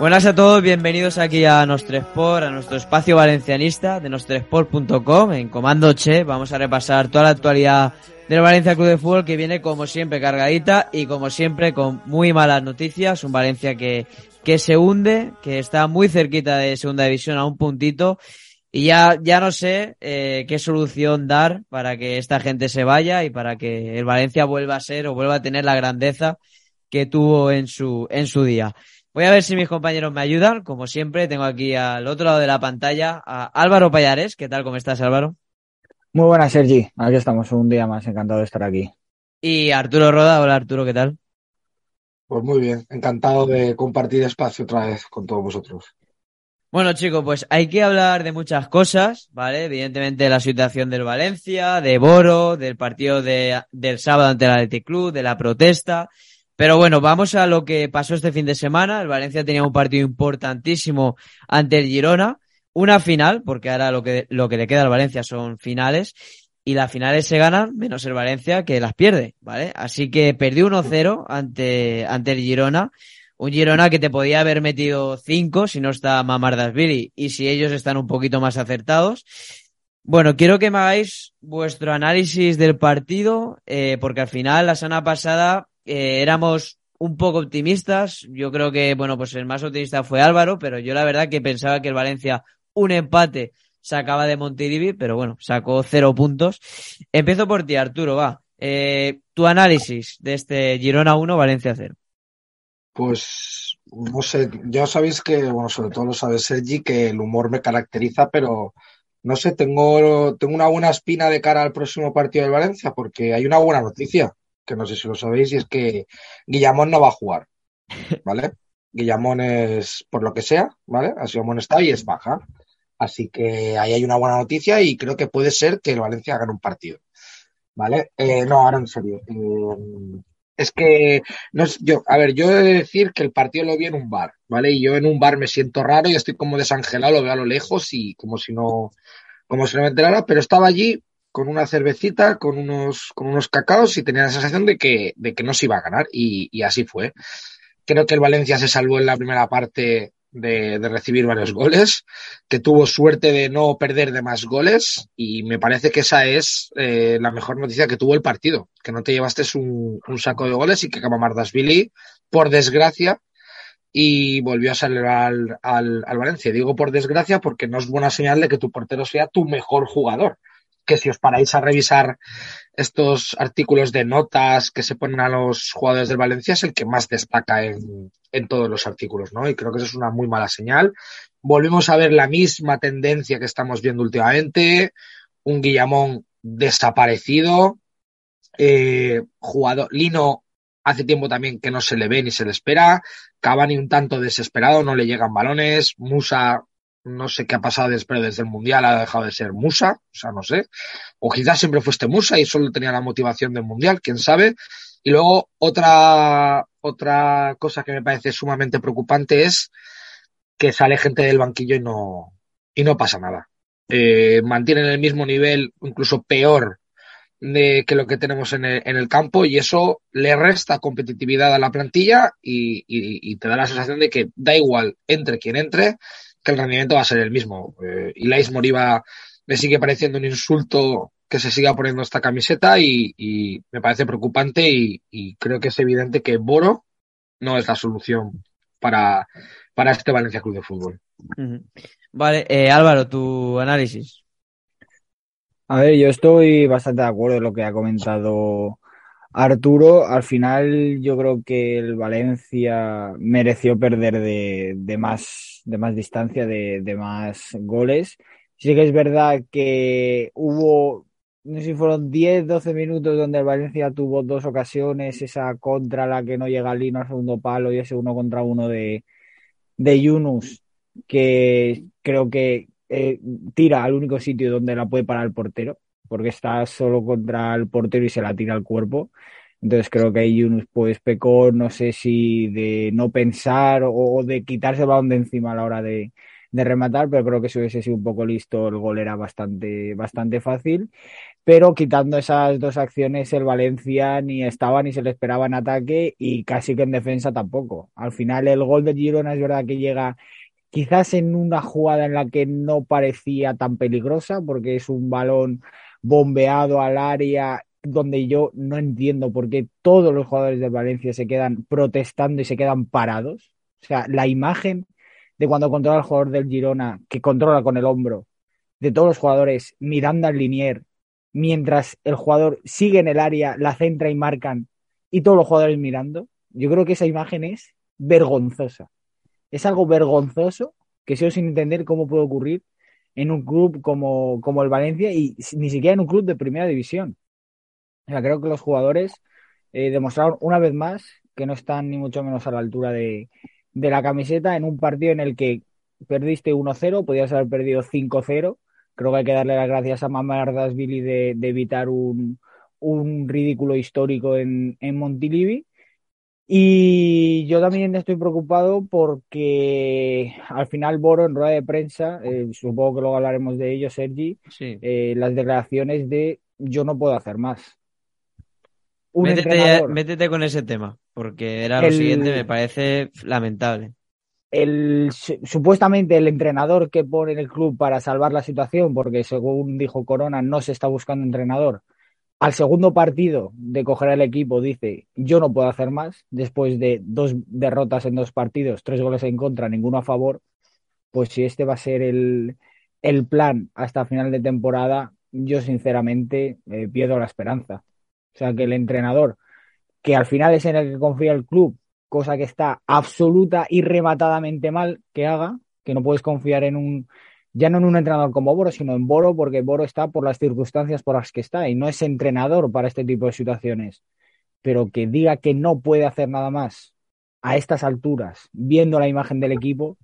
Buenas a todos, bienvenidos aquí a Nostre Sport, a nuestro espacio valencianista de nostresport.com. En Comando Che vamos a repasar toda la actualidad del Valencia Club de Fútbol que viene como siempre cargadita y como siempre con muy malas noticias. Un Valencia que, que se hunde, que está muy cerquita de segunda división a un puntito. Y ya, ya no sé eh, qué solución dar para que esta gente se vaya y para que el Valencia vuelva a ser o vuelva a tener la grandeza que tuvo en su, en su día. Voy a ver si mis compañeros me ayudan. Como siempre, tengo aquí al otro lado de la pantalla a Álvaro Payares. ¿Qué tal? ¿Cómo estás, Álvaro? Muy buenas, Sergi. Aquí estamos un día más. Encantado de estar aquí. Y Arturo Roda. Hola, Arturo, ¿qué tal? Pues muy bien, encantado de compartir espacio otra vez con todos vosotros. Bueno, chicos, pues hay que hablar de muchas cosas, ¿vale? Evidentemente de la situación del Valencia, de Boro, del partido de, del sábado ante el Athletic Club, de la protesta. Pero bueno, vamos a lo que pasó este fin de semana. El Valencia tenía un partido importantísimo ante el Girona. Una final, porque ahora lo que, lo que le queda al Valencia son finales. Y las finales se ganan, menos el Valencia, que las pierde, ¿vale? Así que perdió 1-0 ante, ante el Girona. Un Girona que te podía haber metido 5 si no está Mamardasvili y si ellos están un poquito más acertados. Bueno, quiero que me hagáis vuestro análisis del partido, eh, porque al final, la semana pasada, eh, éramos un poco optimistas. Yo creo que, bueno, pues el más optimista fue Álvaro, pero yo la verdad que pensaba que el Valencia un empate sacaba de Montilivi, pero bueno, sacó cero puntos. Empiezo por ti, Arturo, va. Eh, tu análisis de este Girona 1, Valencia 0. Pues no sé, ya sabéis que, bueno, sobre todo lo sabe Sergi, que el humor me caracteriza, pero no sé, tengo, tengo una buena espina de cara al próximo partido del Valencia, porque hay una buena noticia, que no sé si lo sabéis, y es que Guillamón no va a jugar, ¿vale? Guillamón es, por lo que sea, ¿vale? Así como está y es baja. Así que ahí hay una buena noticia y creo que puede ser que el Valencia gane un partido. ¿Vale? Eh, no, ahora en serio. Eh, es que, no es, yo, a ver, yo he de decir que el partido lo vi en un bar, ¿vale? Y yo en un bar me siento raro y estoy como desangelado, lo veo a lo lejos y como si no, como si no me enterara, pero estaba allí con una cervecita, con unos, con unos cacaos y tenía la sensación de que, de que no se iba a ganar y, y así fue. Creo que el Valencia se salvó en la primera parte de, de, recibir varios goles, que tuvo suerte de no perder de más goles y me parece que esa es eh, la mejor noticia que tuvo el partido, que no te llevaste un, un saco de goles y que Camamardasvili, por desgracia, y volvió a salir al, al, al, Valencia. Digo por desgracia porque no es buena señal de que tu portero sea tu mejor jugador. Que si os paráis a revisar estos artículos de notas que se ponen a los jugadores del Valencia es el que más destaca en, en todos los artículos, ¿no? Y creo que eso es una muy mala señal. Volvemos a ver la misma tendencia que estamos viendo últimamente, un Guillamón desaparecido, eh, jugador, Lino hace tiempo también que no se le ve ni se le espera, Cavani un tanto desesperado, no le llegan balones, Musa no sé qué ha pasado después desde el Mundial, ha dejado de ser Musa, o sea, no sé. O quizás siempre fuiste Musa y solo tenía la motivación del Mundial, quién sabe. Y luego otra, otra cosa que me parece sumamente preocupante es que sale gente del banquillo y no, y no pasa nada. Eh, mantienen el mismo nivel, incluso peor de que lo que tenemos en el, campo y eso le resta competitividad a la plantilla y, y te da la sensación de que da igual entre quien entre, que el rendimiento va a ser el mismo. Eh, Ilais Moriba me sigue pareciendo un insulto que se siga poniendo esta camiseta y, y me parece preocupante y, y, creo que es evidente que Boro no es la solución para, para este Valencia Club de Fútbol. Vale, eh, Álvaro, tu análisis. A ver, yo estoy bastante de acuerdo en lo que ha comentado Arturo. Al final, yo creo que el Valencia mereció perder de, de más, de más distancia, de, de más goles. Sí que es verdad que hubo, no sé si fueron 10, 12 minutos donde el Valencia tuvo dos ocasiones, esa contra la que no llega Lino al segundo palo y ese uno contra uno de, de Yunus, que creo que eh, tira al único sitio donde la puede parar el portero, porque está solo contra el portero y se la tira al cuerpo. Entonces creo que ahí Yunus pues pecó, no sé si de no pensar o de quitarse el balón de encima a la hora de, de rematar, pero creo que si hubiese sido un poco listo, el gol era bastante, bastante fácil. Pero quitando esas dos acciones, el Valencia ni estaba ni se le esperaba en ataque y casi que en defensa tampoco. Al final, el gol de Girona es verdad que llega quizás en una jugada en la que no parecía tan peligrosa, porque es un balón bombeado al área donde yo no entiendo por qué todos los jugadores de Valencia se quedan protestando y se quedan parados. O sea, la imagen de cuando controla el jugador del Girona, que controla con el hombro, de todos los jugadores mirando al linier, mientras el jugador sigue en el área, la centra y marcan, y todos los jugadores mirando, yo creo que esa imagen es vergonzosa. Es algo vergonzoso que sigo sin entender cómo puede ocurrir en un club como, como el Valencia y ni siquiera en un club de primera división. O sea, creo que los jugadores eh, demostraron una vez más que no están ni mucho menos a la altura de, de la camiseta en un partido en el que perdiste 1-0, podías haber perdido 5-0. Creo que hay que darle las gracias a Mamardasvili de, de evitar un, un, ridículo histórico en, en Montilivi. Y yo también estoy preocupado porque al final Boro en rueda de prensa, eh, supongo que luego hablaremos de ello, Sergi, Sí. eh, las declaraciones de yo no puedo hacer más. Un Métete, entrenador, métete con ese tema, porque era lo El- siguiente, me parece lamentable. el, su- supuestamente el entrenador que pone en el club para salvar la situación, porque según dijo Corona, no se está buscando entrenador. Al segundo partido de coger al equipo dice, yo no puedo hacer más, después de dos derrotas en dos partidos, tres goles en contra, ninguno a favor, pues si este va a ser el, el plan hasta final de temporada, yo sinceramente eh, pierdo la esperanza. O sea, que el entrenador, que al final es en el que confía el club, cosa que está absoluta y rematadamente mal que haga, que no puedes confiar en un, ya no en un entrenador como Boro, sino en Boro, porque Boro está por las circunstancias por las que está y no es entrenador para este tipo de situaciones. Pero que diga que no puede hacer nada más a estas alturas, viendo la imagen del equipo,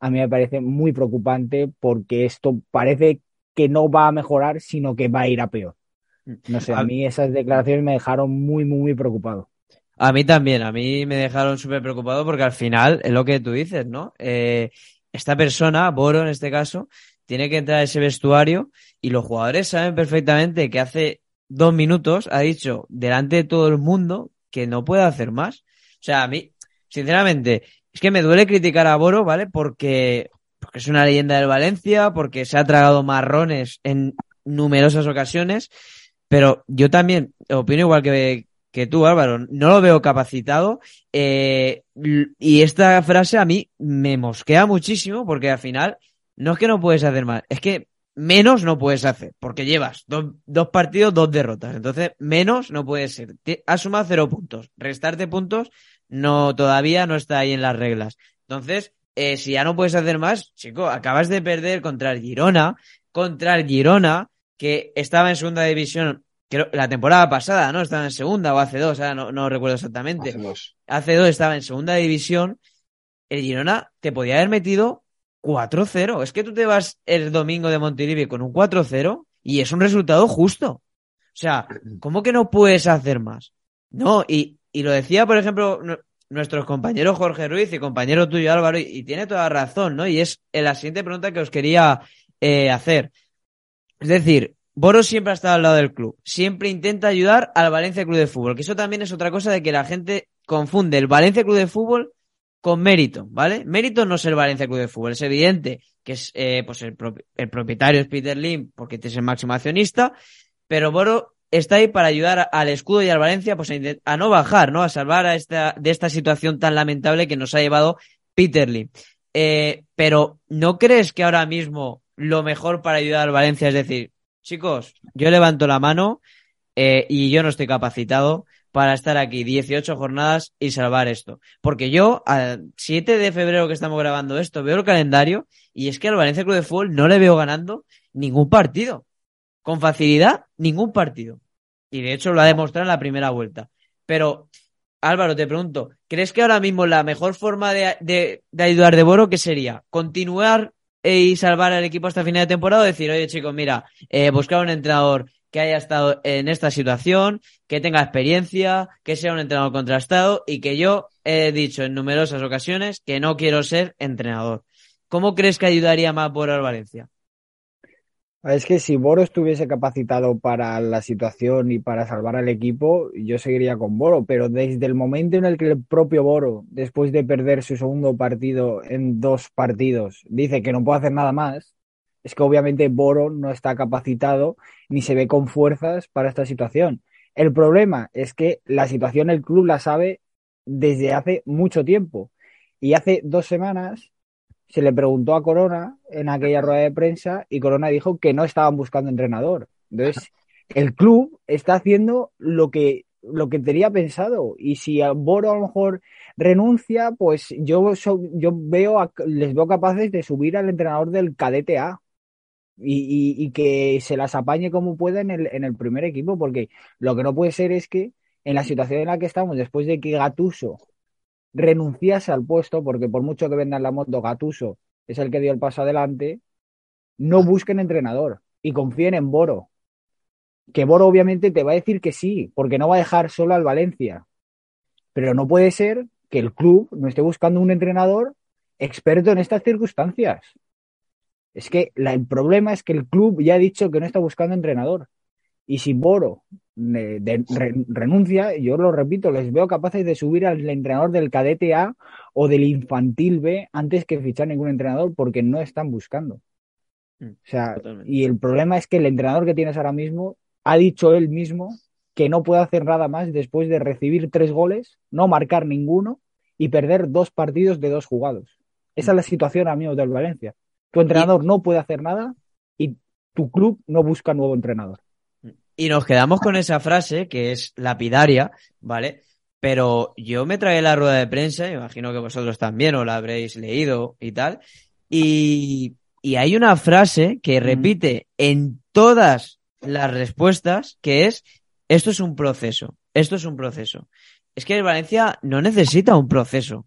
a mí me parece muy preocupante porque esto parece que no va a mejorar, sino que va a ir a peor. No sé, a mí esas declaraciones me dejaron muy, muy, muy preocupado. A mí también, a mí me dejaron súper preocupado porque al final es lo que tú dices, ¿no? Eh, esta persona, Boro en este caso, tiene que entrar a ese vestuario y los jugadores saben perfectamente que hace dos minutos ha dicho delante de todo el mundo que no puede hacer más. O sea, a mí, sinceramente, es que me duele criticar a Boro, ¿vale? Porque, porque es una leyenda del Valencia, porque se ha tragado marrones en numerosas ocasiones, pero yo también opino igual que, que tú, Álvaro, no lo veo capacitado. eh, y esta frase a mí me mosquea muchísimo porque al final no es que no puedes hacer más, es que menos no puedes hacer porque llevas dos, dos partidos, dos derrotas. Entonces, menos no puede ser. Has sumado cero puntos. Restarte puntos no, todavía no está ahí en las reglas. Entonces, eh, si ya no puedes hacer más, chico, acabas de perder contra el Girona, contra el Girona, que estaba en segunda división creo, la temporada pasada, ¿no? Estaba en segunda o hace dos, ahora no, no recuerdo exactamente. Hace dos. Hace dos estaba en segunda división. El Girona te podía haber metido 4-0. Es que tú te vas el domingo de Montilivi con un 4-0 y es un resultado justo. O sea, ¿cómo que no puedes hacer más? No, y, y lo decía, por ejemplo, nu- nuestros compañeros Jorge Ruiz y compañero tuyo Álvaro, y, y tiene toda razón, ¿no? Y es la siguiente pregunta que os quería eh, hacer. Es decir, Boros siempre ha estado al lado del club, siempre intenta ayudar al Valencia Club de Fútbol, que eso también es otra cosa de que la gente confunde el Valencia Club de Fútbol con mérito, ¿vale? Mérito no es el Valencia Club de Fútbol, es evidente que es eh, pues el, propi- el propietario es Peter Lim porque es el máximo accionista, pero Boro está ahí para ayudar al escudo y al Valencia pues a, a no bajar, ¿no? A salvar a esta, de esta situación tan lamentable que nos ha llevado Peter Lim. Eh, pero ¿no crees que ahora mismo lo mejor para ayudar al Valencia es decir, chicos, yo levanto la mano eh, y yo no estoy capacitado para estar aquí 18 jornadas y salvar esto. Porque yo, al 7 de febrero que estamos grabando esto, veo el calendario y es que al Valencia Club de Fútbol no le veo ganando ningún partido. Con facilidad, ningún partido. Y de hecho lo ha demostrado en la primera vuelta. Pero, Álvaro, te pregunto, ¿crees que ahora mismo la mejor forma de, de, de ayudar de Boro, qué sería? ¿Continuar y salvar al equipo hasta final de temporada decir, oye chicos, mira, eh, buscar un entrenador que haya estado en esta situación, que tenga experiencia, que sea un entrenador contrastado y que yo he dicho en numerosas ocasiones que no quiero ser entrenador. ¿Cómo crees que ayudaría más al Valencia? Es que si Boro estuviese capacitado para la situación y para salvar al equipo, yo seguiría con Boro, pero desde el momento en el que el propio Boro, después de perder su segundo partido en dos partidos, dice que no puede hacer nada más, es que obviamente Boro no está capacitado ni se ve con fuerzas para esta situación. El problema es que la situación el club la sabe desde hace mucho tiempo y hace dos semanas se le preguntó a Corona en aquella rueda de prensa y Corona dijo que no estaban buscando entrenador. Entonces, el club está haciendo lo que, lo que tenía pensado. Y si Boro a lo mejor renuncia, pues yo, yo veo a, les veo capaces de subir al entrenador del cadete A. Y, y, y, que se las apañe como pueda en el, en el primer equipo, porque lo que no puede ser es que en la situación en la que estamos, después de que Gatuso renunciase al puesto, porque por mucho que vendan la moto, Gatuso es el que dio el paso adelante, no busquen entrenador y confíen en Boro. Que Boro obviamente te va a decir que sí, porque no va a dejar solo al Valencia. Pero no puede ser que el club no esté buscando un entrenador experto en estas circunstancias. Es que la, el problema es que el club ya ha dicho que no está buscando entrenador. Y si Boro de, de, re, renuncia, yo lo repito, les veo capaces de subir al entrenador del cadete A o del infantil B antes que fichar ningún entrenador porque no están buscando. O sea, Totalmente. y el problema es que el entrenador que tienes ahora mismo ha dicho él mismo que no puede hacer nada más después de recibir tres goles, no marcar ninguno y perder dos partidos de dos jugados. Esa es la situación, amigos del Valencia. Tu entrenador no puede hacer nada y tu club no busca nuevo entrenador. Y nos quedamos con esa frase que es lapidaria, ¿vale? Pero yo me tragué la rueda de prensa, imagino que vosotros también o la habréis leído y tal, y, y hay una frase que repite en todas las respuestas que es, esto es un proceso, esto es un proceso. Es que el Valencia no necesita un proceso.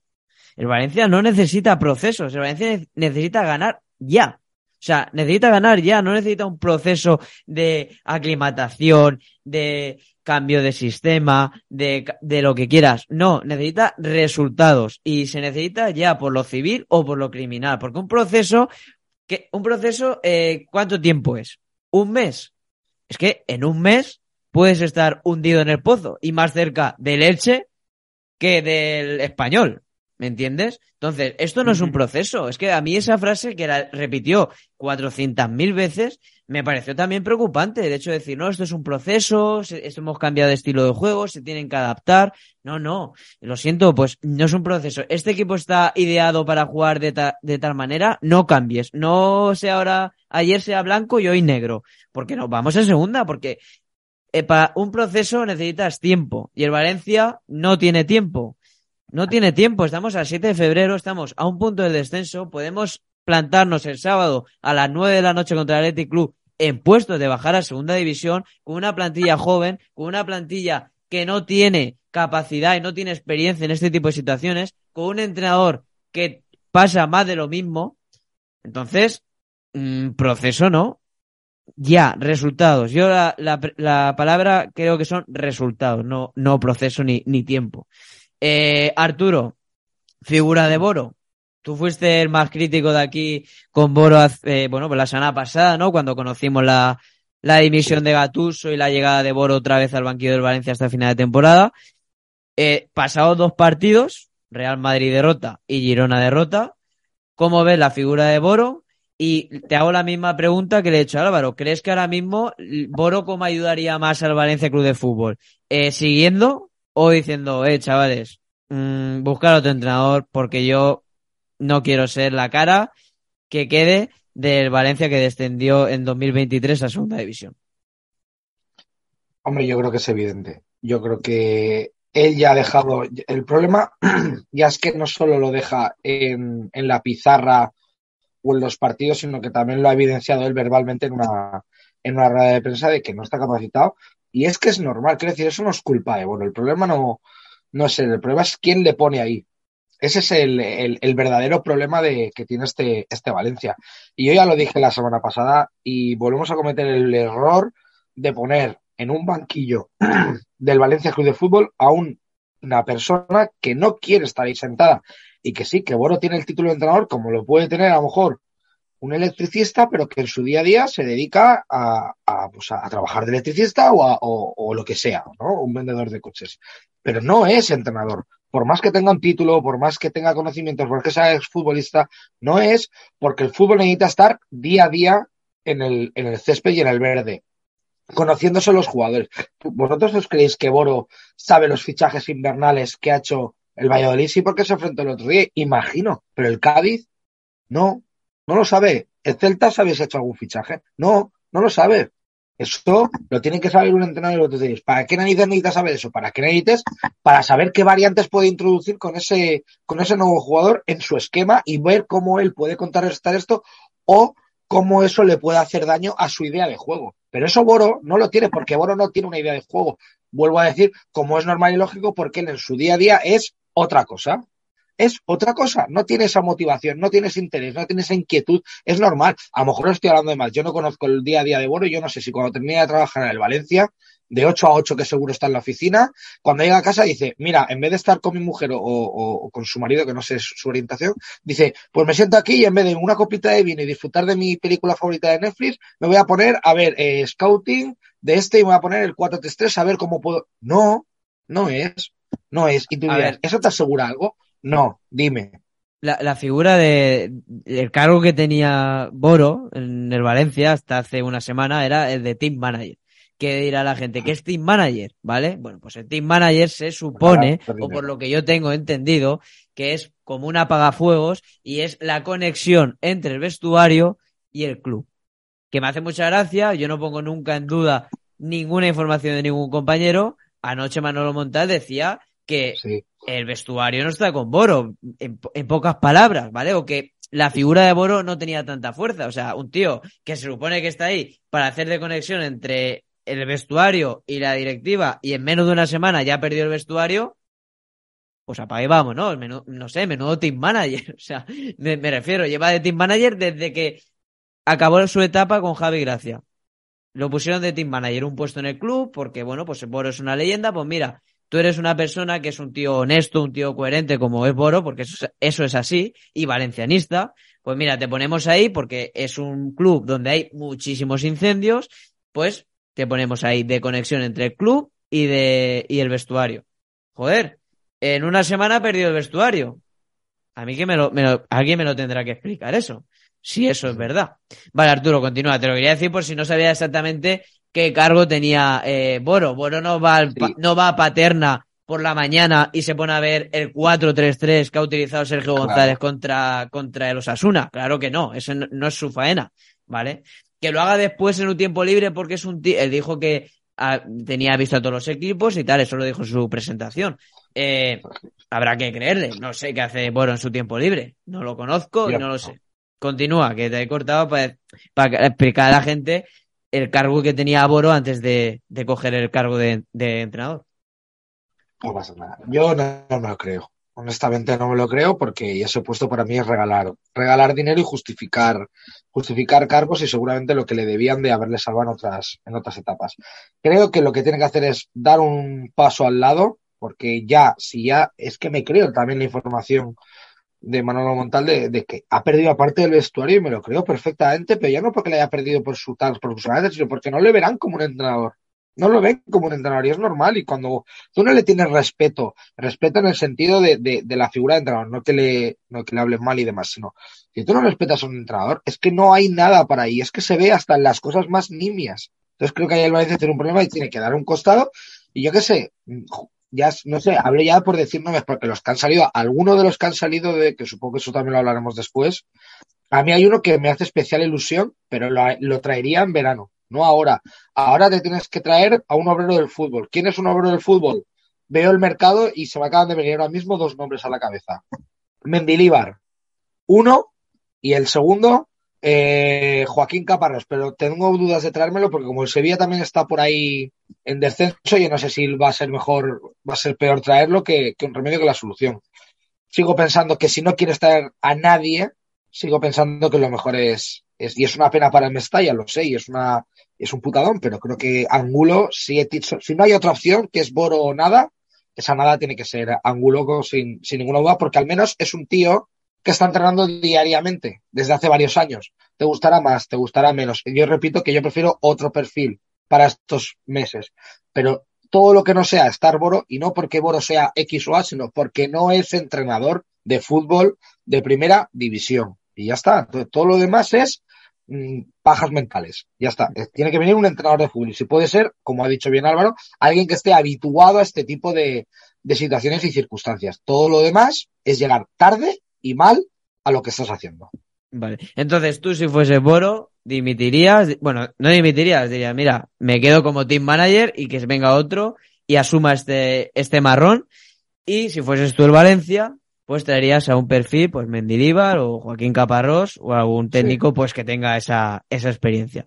El Valencia no necesita procesos, el Valencia necesita ganar ya. O sea, necesita ganar ya, no necesita un proceso de aclimatación, de cambio de sistema, de, de, lo que quieras. No, necesita resultados y se necesita ya por lo civil o por lo criminal. Porque un proceso, que, un proceso, eh, ¿cuánto tiempo es? ¿Un mes? Es que en un mes puedes estar hundido en el pozo y más cerca del Elche que del español. ¿Me entiendes? Entonces, esto no es un proceso. Es que a mí esa frase que la repitió 400.000 veces me pareció también preocupante. De hecho, decir, no, esto es un proceso, esto hemos cambiado de estilo de juego, se tienen que adaptar. No, no, lo siento, pues no es un proceso. Este equipo está ideado para jugar de, ta de tal manera, no cambies. No sea ahora, ayer sea blanco y hoy negro. Porque no, vamos en segunda, porque eh, para un proceso necesitas tiempo y el Valencia no tiene tiempo. No tiene tiempo, estamos al 7 de febrero, estamos a un punto del descenso, podemos plantarnos el sábado a las 9 de la noche contra el Athletic Club en puestos de bajar a segunda división con una plantilla joven, con una plantilla que no tiene capacidad y no tiene experiencia en este tipo de situaciones, con un entrenador que pasa más de lo mismo. Entonces, mmm, proceso no. Ya, resultados. Yo la, la, la, palabra creo que son resultados, no, no proceso ni, ni tiempo. Eh, Arturo, figura de Boro. Tú fuiste el más crítico de aquí con Boro, eh, bueno, pues la semana pasada, ¿no? Cuando conocimos la, la dimisión de Gatuso y la llegada de Boro otra vez al banquillo del Valencia hasta final de temporada. Eh, pasados dos partidos, Real Madrid derrota y Girona derrota. ¿Cómo ves la figura de Boro? Y te hago la misma pregunta que le he hecho a Álvaro. ¿Crees que ahora mismo Boro cómo ayudaría más al Valencia Club de Fútbol? Eh, ¿Siguiendo o diciendo, eh, chavales, mmm, buscar otro entrenador porque yo no quiero ser la cara que quede del Valencia que descendió en 2023 a Segunda División. Hombre, yo creo que es evidente. Yo creo que él ya ha dejado. El problema ya es que no solo lo deja en, en la pizarra o en los partidos, sino que también lo ha evidenciado él verbalmente en una, en una rueda de prensa de que no está capacitado. Y es que es normal, quiero decir, eso no es culpa de el problema no, no es el problema es quién le pone ahí. Ese es el, el, el, verdadero problema de, que tiene este, este Valencia. Y yo ya lo dije la semana pasada y volvemos a cometer el error de poner en un banquillo del Valencia Club de Fútbol a un, una persona que no quiere estar ahí sentada y que sí, que Boro tiene el título de entrenador, como lo puede tener a lo mejor un electricista, pero que en su día a día se dedica a, a, pues a, trabajar de electricista o, a, o, lo que sea, ¿no? Un vendedor de coches. Pero no es entrenador. Por más que tenga un título, por más que tenga conocimientos, por que sea exfutbolista, no es porque el fútbol necesita estar día a día en el, en el césped y en el verde conociéndose los jugadores. ¿Vosotros os creéis que Boro sabe los fichajes invernales que ha hecho el Valladolid? Sí, porque se enfrentó el otro día, imagino, pero el Cádiz no, no lo sabe. ¿El Celta sabe si ha hecho algún fichaje? No, no lo sabe. Eso lo tiene que saber un entrenador y otros ¿Para qué narices necesitas saber eso? ¿Para qué necesites? Para saber qué variantes puede introducir con ese, con ese nuevo jugador en su esquema y ver cómo él puede contrarrestar esto o cómo eso le puede hacer daño a su idea de juego. Pero eso Boro no lo tiene porque Boro no tiene una idea de juego. Vuelvo a decir, como es normal y lógico, porque él en su día a día es otra cosa. Es otra cosa. No tiene esa motivación, no tiene ese interés, no tiene esa inquietud. Es normal. A lo mejor estoy hablando de mal. Yo no conozco el día a día de Boro. Yo no sé si cuando termine de trabajar en el Valencia, de 8 a 8 que seguro está en la oficina, cuando llega a casa dice, mira, en vez de estar con mi mujer o, o, o, con su marido, que no sé su orientación, dice, pues me siento aquí y en vez de una copita de vino y disfrutar de mi película favorita de Netflix, me voy a poner a ver eh, Scouting de este y me voy a poner el 433 a ver cómo puedo. No, no es, no es. Y tú dirás, ¿eso te asegura algo? No, dime. La, la, figura de el cargo que tenía Boro en el Valencia hasta hace una semana era el de team manager que dirá la gente que es team manager, ¿vale? Bueno, pues el team manager se supone, o por lo que yo tengo entendido, que es como un apagafuegos y es la conexión entre el vestuario y el club. Que me hace mucha gracia, yo no pongo nunca en duda ninguna información de ningún compañero. Anoche Manolo Montal decía que sí. El vestuario no está con Boro, en, pocas palabras, ¿vale? O que la figura de Boro no tenía tanta fuerza. O sea, un tío que se supone que está ahí para hacer de conexión entre el vestuario y la directiva y en menos de una semana ya ha perdido el vestuario, pues apague vamos, ¿no? Menudo, no sé, menudo team manager. O sea, me, me, refiero, lleva de team manager desde que acabó su etapa con Javi Gracia. Lo pusieron de team manager, un puesto en el club, porque bueno, pues Boro es una leyenda, pues mira, tú eres una persona que es un tío honesto, un tío coherente como es Boro, porque eso, es así, y valencianista, pues mira, te ponemos ahí porque es un club donde hay muchísimos incendios, pues te ponemos ahí de conexión entre el club y de y el vestuario. Joder, en una semana ha perdido el vestuario. A mí que me lo, me lo, alguien me lo tendrá que explicar eso. Si eso es verdad. Vale, Arturo, continúa. Te lo quería decir por si no sabía exactamente qué cargo tenía eh, Boro. Boro no va, al, sí. no va a Paterna por la mañana y se pone a ver el 4-3-3 que ha utilizado Sergio claro. González contra, contra el Osasuna. Claro que no, eso no, no es su faena, ¿vale? que lo haga después en un tiempo libre porque es un tío, él dijo que a, ah, tenía visto a todos los equipos y tal, eso lo dijo en su presentación. Eh, habrá que creerle, no sé qué hace Boro en su tiempo libre, no lo conozco y no lo sé. Continúa, que te he cortado para, para explicar a la gente el cargo que tenía Boro antes de, de coger el cargo de, entrenador. No pasa nada, yo no, no me lo creo. Honestamente no me lo creo porque ese puesto para mí es regalar, regalar dinero y justificar, justificar cargos y seguramente lo que le debían de haberle salvado en otras, en otras etapas. Creo que lo que tiene que hacer es dar un paso al lado, porque ya, si ya, es que me creo también la información de Manolo Montal de, de que ha perdido aparte del vestuario y me lo creo perfectamente, pero ya no porque le haya perdido por su tal profesionalidad, sino porque no le verán como un entrenador no lo ven como un entrenador y es normal. Y cuando tú no le tienes respeto, respeto en el sentido de, de, de la figura de entrenador, no que, le, no que le hables mal y demás, sino si tú no respetas a un entrenador, es que no hay nada para ahí, es que se ve hasta en las cosas más nimias. Entonces creo que ahí el Valencia tiene un problema y tiene que dar un costado. Y yo qué sé, ya no sé, hablé ya por decir nombres, porque los que han salido, algunos de los que han salido de, que supongo que eso también lo hablaremos después, A mí hay uno que me hace especial ilusión, pero lo, lo traería en verano, no ahora. Ahora te tienes que traer a un obrero del fútbol. ¿Quién es un obrero del fútbol? Veo el mercado y se me acaban de venir ahora mismo dos nombres a la cabeza. Mendilíbar, uno, y el segundo, eh, Joaquín Caparrós, pero tengo dudas de traérmelo porque como el Sevilla también está por ahí en descenso, yo no sé si va a ser mejor, va a ser peor traerlo que, que un remedio que la solución. Sigo pensando que si no quieres traer a nadie, sigo pensando que lo mejor es, es y es una pena para el Mestalla, lo sé, y es una, es un putadón, pero creo que Angulo, si, si no hay otra opción, que es Boro o nada, esa nada tiene que ser Angulo sin, sin ninguna duda, porque al menos es un tío que está entrenando diariamente desde hace varios años. Te gustará más, te gustará menos. Yo repito que yo prefiero otro perfil para estos meses, pero todo lo que no sea estar Boro, y no porque Boro sea X o A, sino porque no es entrenador de fútbol de primera división. Y ya está. todo lo demás es mmm, pajas mentales. Ya está. Tiene que venir un entrenador de fútbol. Y si puede ser, como ha dicho bien Álvaro, alguien que esté habituado a este tipo de, de situaciones y circunstancias. Todo lo demás es llegar tarde y mal a lo que estás haciendo. Vale. Entonces tú si fuese Boro, dimitirías, bueno, no dimitirías, diría, mira, me quedo como team manager y que venga otro y asuma este, este marrón. Y si fueses tú el Valencia, pues traerías a un perfil, pues Mendilibar o Joaquín Caparrós o algún técnico, sí. pues que tenga esa, esa experiencia.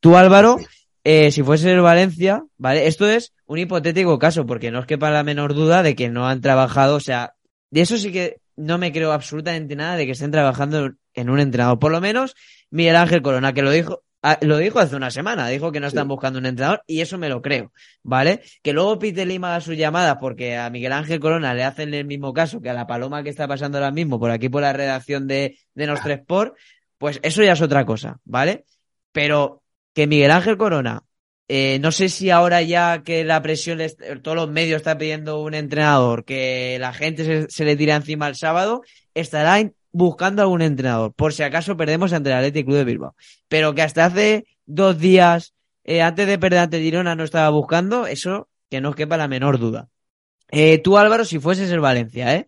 Tú, Álvaro, eh, si fuese el Valencia, ¿vale? Esto es un hipotético caso, porque no os quepa la menor duda de que no han trabajado, o sea, de eso sí que no me creo absolutamente nada de que estén trabajando en un entrenador. Por lo menos Miguel Ángel Corona, que lo dijo, lo dijo hace una semana, dijo que no están buscando un entrenador y eso me lo creo, ¿vale? Que luego Peter Lima haga su llamada porque a Miguel Ángel Corona le hacen el mismo caso que a la paloma que está pasando ahora mismo por aquí por la redacción de, de Nostra Sport, pues eso ya es otra cosa, ¿vale? Pero que Miguel Ángel Corona, eh, no sé si ahora ya que la presión, todos los medios están pidiendo un entrenador, que la gente se, le tira encima el sábado, estará buscando a un entrenador, por si acaso perdemos ante el Athletic Club de Bilbao. Pero que hasta hace dos días, eh, antes de perder ante Girona, no estaba buscando, eso que no quepa la menor duda. Eh, tú, Álvaro, si fueses el Valencia, ¿eh?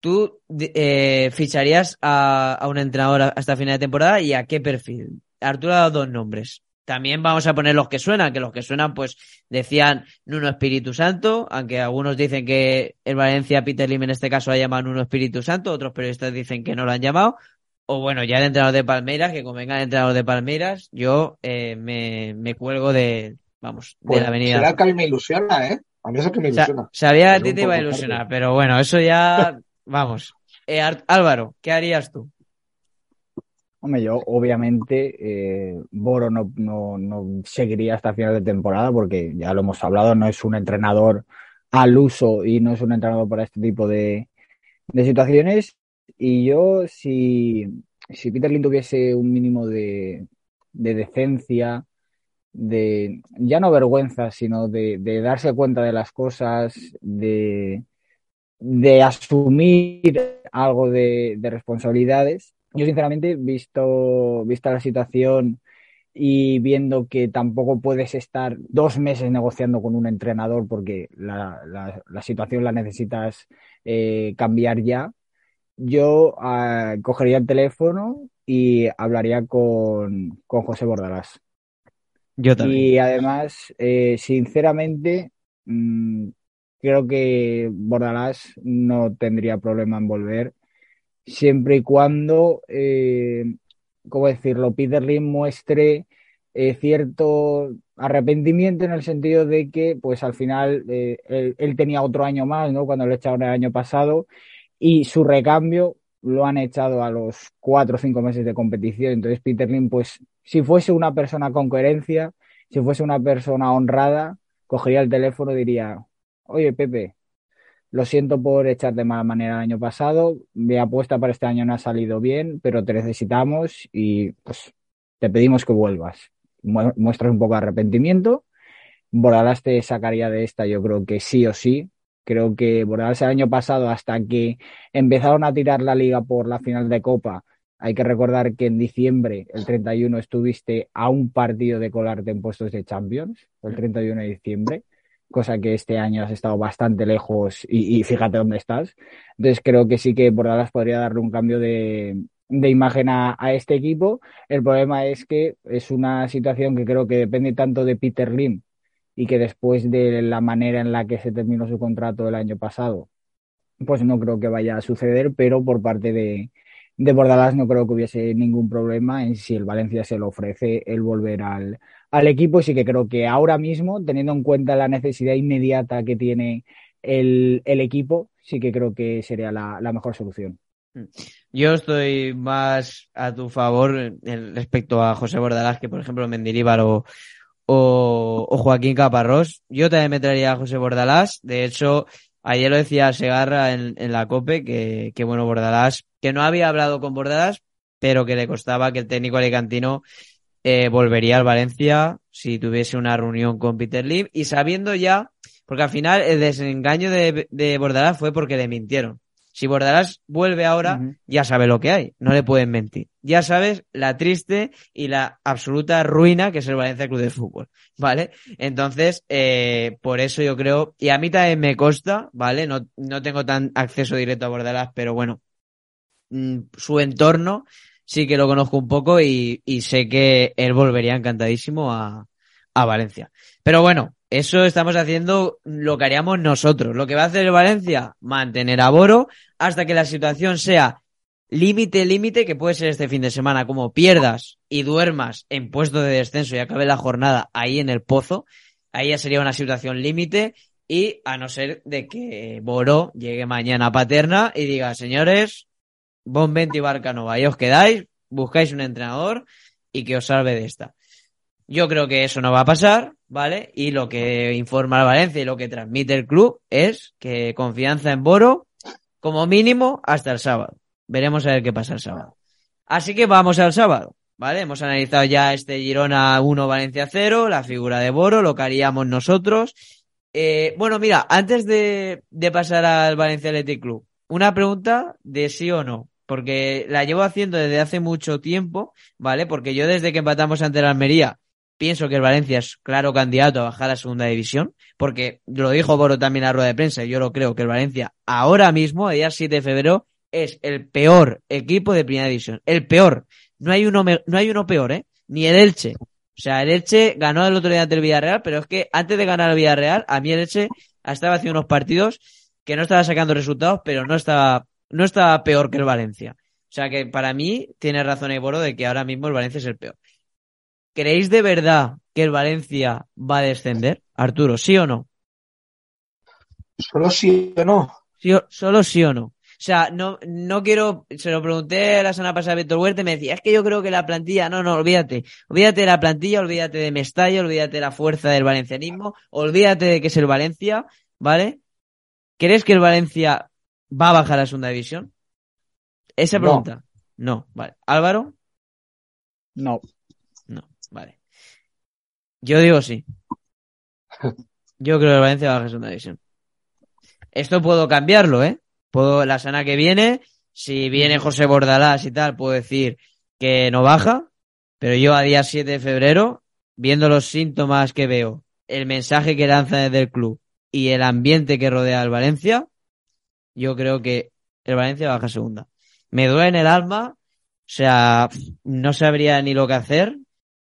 ¿Tú eh, ficharías a, a, un entrenador hasta final de temporada y a qué perfil? Arturo ha dado dos nombres. También vamos a poner los que suenan, que los que suenan, pues decían Nuno Espíritu Santo, aunque algunos dicen que el Valencia Peter Lim en este caso ha llamado Nuno Espíritu Santo, otros periodistas dicen que no lo han llamado. O bueno, ya el entrenador de Palmeiras, que como venga el entrenador de Palmeiras, yo eh, me, me, cuelgo de, vamos, de pues la avenida. Será que a mí me ilusiona, ¿eh? A mí es que me ilusiona. Sa sabía que a ti te iba a ilusionar, tarde. pero bueno, eso ya, vamos. Eh, Álvaro, ¿qué harías tú? Hombre, yo obviamente eh, Boro no, no, no, seguiría hasta final de temporada porque ya lo hemos hablado, no es un entrenador al uso y no es un entrenador para este tipo de, de situaciones. Y yo, si, si Peter tuviese un mínimo de, de decencia, de ya no vergüenza, sino de, de darse cuenta de las cosas, de, de asumir algo de, de responsabilidades, yo sinceramente, visto, vista la situación y viendo que tampoco puedes estar dos meses negociando con un entrenador porque la, la, la situación la necesitas eh, cambiar ya, yo uh, cogería el teléfono y hablaría con, con José Bordalás. Yo también. Y además, eh, sinceramente, mmm, creo que Bordalás no tendría problema en volver siempre y cuando, eh, ¿cómo decirlo?, Peter Lim muestre eh, cierto arrepentimiento en el sentido de que, pues al final, eh, él, tenía otro año más, ¿no?, cuando lo echaron el año pasado, y su recambio lo han echado a los cuatro o cinco meses de competición. Entonces, Peter Lim, pues, si fuese una persona con coherencia, si fuese una persona honrada, cogería el teléfono y diría, oye, Pepe, lo siento por echar de mala manera el año pasado. Mi apuesta para este año no ha salido bien, pero te necesitamos y pues te pedimos que vuelvas. Muestras un poco de arrepentimiento. Bordalás te sacaría de esta, yo creo que sí o sí. Creo que Bordalás el año pasado, hasta que empezaron a tirar la liga por la final de Copa, hay que recordar que en diciembre, el 31, estuviste a un partido de colarte en puestos de Champions, el 31 de diciembre cosa que este año has estado bastante lejos y, fíjate dónde estás. Entonces creo que sí que Bordalas podría darle un cambio de, de imagen a, este equipo. El problema es que es una situación que creo que depende tanto de Peter Lim y que después de la manera en la que se terminó su contrato el año pasado, pues no creo que vaya a suceder, pero por parte de, de Bordalás no creo que hubiese ningún problema en si el Valencia se lo ofrece el volver al, al equipo. Sí que creo que ahora mismo, teniendo en cuenta la necesidad inmediata que tiene el, el equipo, sí que creo que sería la, la mejor solución. Mm. Yo estoy más a tu favor respecto a José Bordalás que, por ejemplo, Mendilíbar o, o, Joaquín Caparrós. Yo también me traería a José Bordalás. De hecho, ayer lo decía Segarra en, en la COPE que, que, bueno, Bordalás, que no había hablado con Bordalás, pero que le costaba que el técnico alicantino eh, volvería al Valencia si tuviese una reunión con Peter Lim y sabiendo ya, porque al final el desengaño de, de Bordalás fue porque le mintieron. Si Bordalás vuelve ahora, ya sabe lo que hay, no le pueden mentir. Ya sabes la triste y la absoluta ruina que es el Valencia Club de Fútbol, ¿vale? Entonces, eh, por eso yo creo, y a mí también me consta, ¿vale? No, no tengo tan acceso directo a Bordalás, pero bueno, mm, su entorno sí que lo conozco un poco y, y sé que él volvería encantadísimo a, a Valencia. Pero bueno, eso estamos haciendo lo que haríamos nosotros. Lo que va a hacer Valencia, mantener a Boro hasta que la situación sea límite, límite, que puede ser este fin de semana, como pierdas y duermas en puesto de descenso y acabe la jornada ahí en el pozo, ahí ya sería una situación límite y a no ser de que Boro llegue mañana Paterna y diga, señores, Bonventi y Barcanova, ahí os quedáis, buscáis un entrenador y que os salve de esta. Yo creo que eso no va a pasar, ¿vale? Y lo que informa el Valencia y lo que transmite el club es que confianza en Boro como mínimo hasta el sábado. Veremos a ver qué pasa el sábado. Así que vamos al sábado, ¿vale? Hemos analizado ya este Girona 1 Valencia 0, la figura de Boro, lo que haríamos nosotros. Eh, bueno, mira, antes de, de pasar al Valencia Athletic Club, una pregunta de sí o no porque la llevo haciendo desde hace mucho tiempo, ¿vale? Porque yo desde que empatamos ante la Almería pienso que el Valencia es claro candidato a bajar a segunda división, porque lo dijo Boro también en la rueda de prensa, y yo lo creo que el Valencia ahora mismo, el día 7 de febrero, es el peor equipo de primera división. El peor. No hay uno, no hay uno peor, ¿eh? Ni el Elche. O sea, el Elche ganó el otro día ante el Villarreal, pero es que antes de ganar el Villarreal, a mí el Elche estaba haciendo unos partidos que no estaba sacando resultados, pero no estaba, no estaba peor que el Valencia. O sea que para mí tiene razón Boro de que ahora mismo el Valencia es el peor. ¿Creéis de verdad que el Valencia va a descender? Arturo, ¿sí o no? Solo sí o no. solo sí o no. O sea, no, no quiero, se lo pregunté la semana pasada a Víctor Huerta y me decía, es que yo creo que la plantilla, no, no, olvídate. Olvídate de la plantilla, olvídate de Mestalla, olvídate de la fuerza del valencianismo, olvídate de que es el Valencia, ¿vale? ¿Crees que el Valencia va a bajar a la segunda división? Esa pregunta. No, vale. Álvaro. No. Vale. Yo digo sí. Yo creo que el Valencia baja a segunda división. Esto puedo cambiarlo, ¿eh? Puedo, la semana que viene, si viene José Bordalás y tal, puedo decir que no baja, pero yo a día 7 de febrero, viendo los síntomas que veo, el mensaje que lanza desde el club y el ambiente que rodea al Valencia, yo creo que el Valencia baja segunda. Me duele en el alma, o sea, no sabría ni lo que hacer,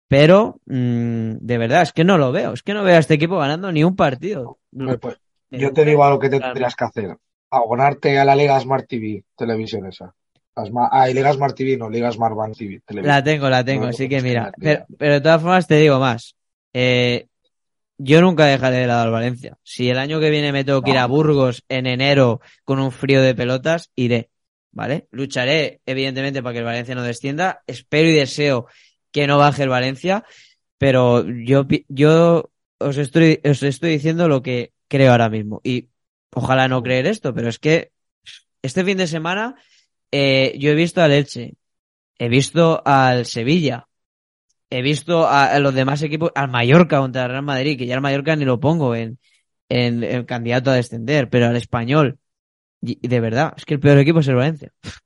pero mm, de verdad, es que no lo veo. Es que no veo a este equipo ganando ni un partido. Pues, yo te digo algo que te tendrías que hacer. Abonarte a la Liga Smart TV, televisión esa. Ah, Liga Smart TV, no, Liga Smart Band TV. La tengo, la tengo, así que mira. Pero, de todas formas te digo más. Eh, yo nunca dejaré de lado al Valencia. Si el año que viene me tengo que ir a Burgos en enero con un frío de pelotas, iré. ¿Vale? Lucharé, evidentemente, para que el Valencia no descienda. Espero y deseo que no baje el Valencia, pero yo, yo os estoy, os estoy diciendo lo que creo ahora mismo. Y ojalá no creer esto, pero es que este fin de semana eh, yo he visto al Elche, he visto al Sevilla, he visto a, los demás equipos, al Mallorca contra el Real Madrid, que ya el Mallorca ni lo pongo en, en, el candidato a descender, pero al español. Y, de verdad, es que el peor equipo es el Valencia.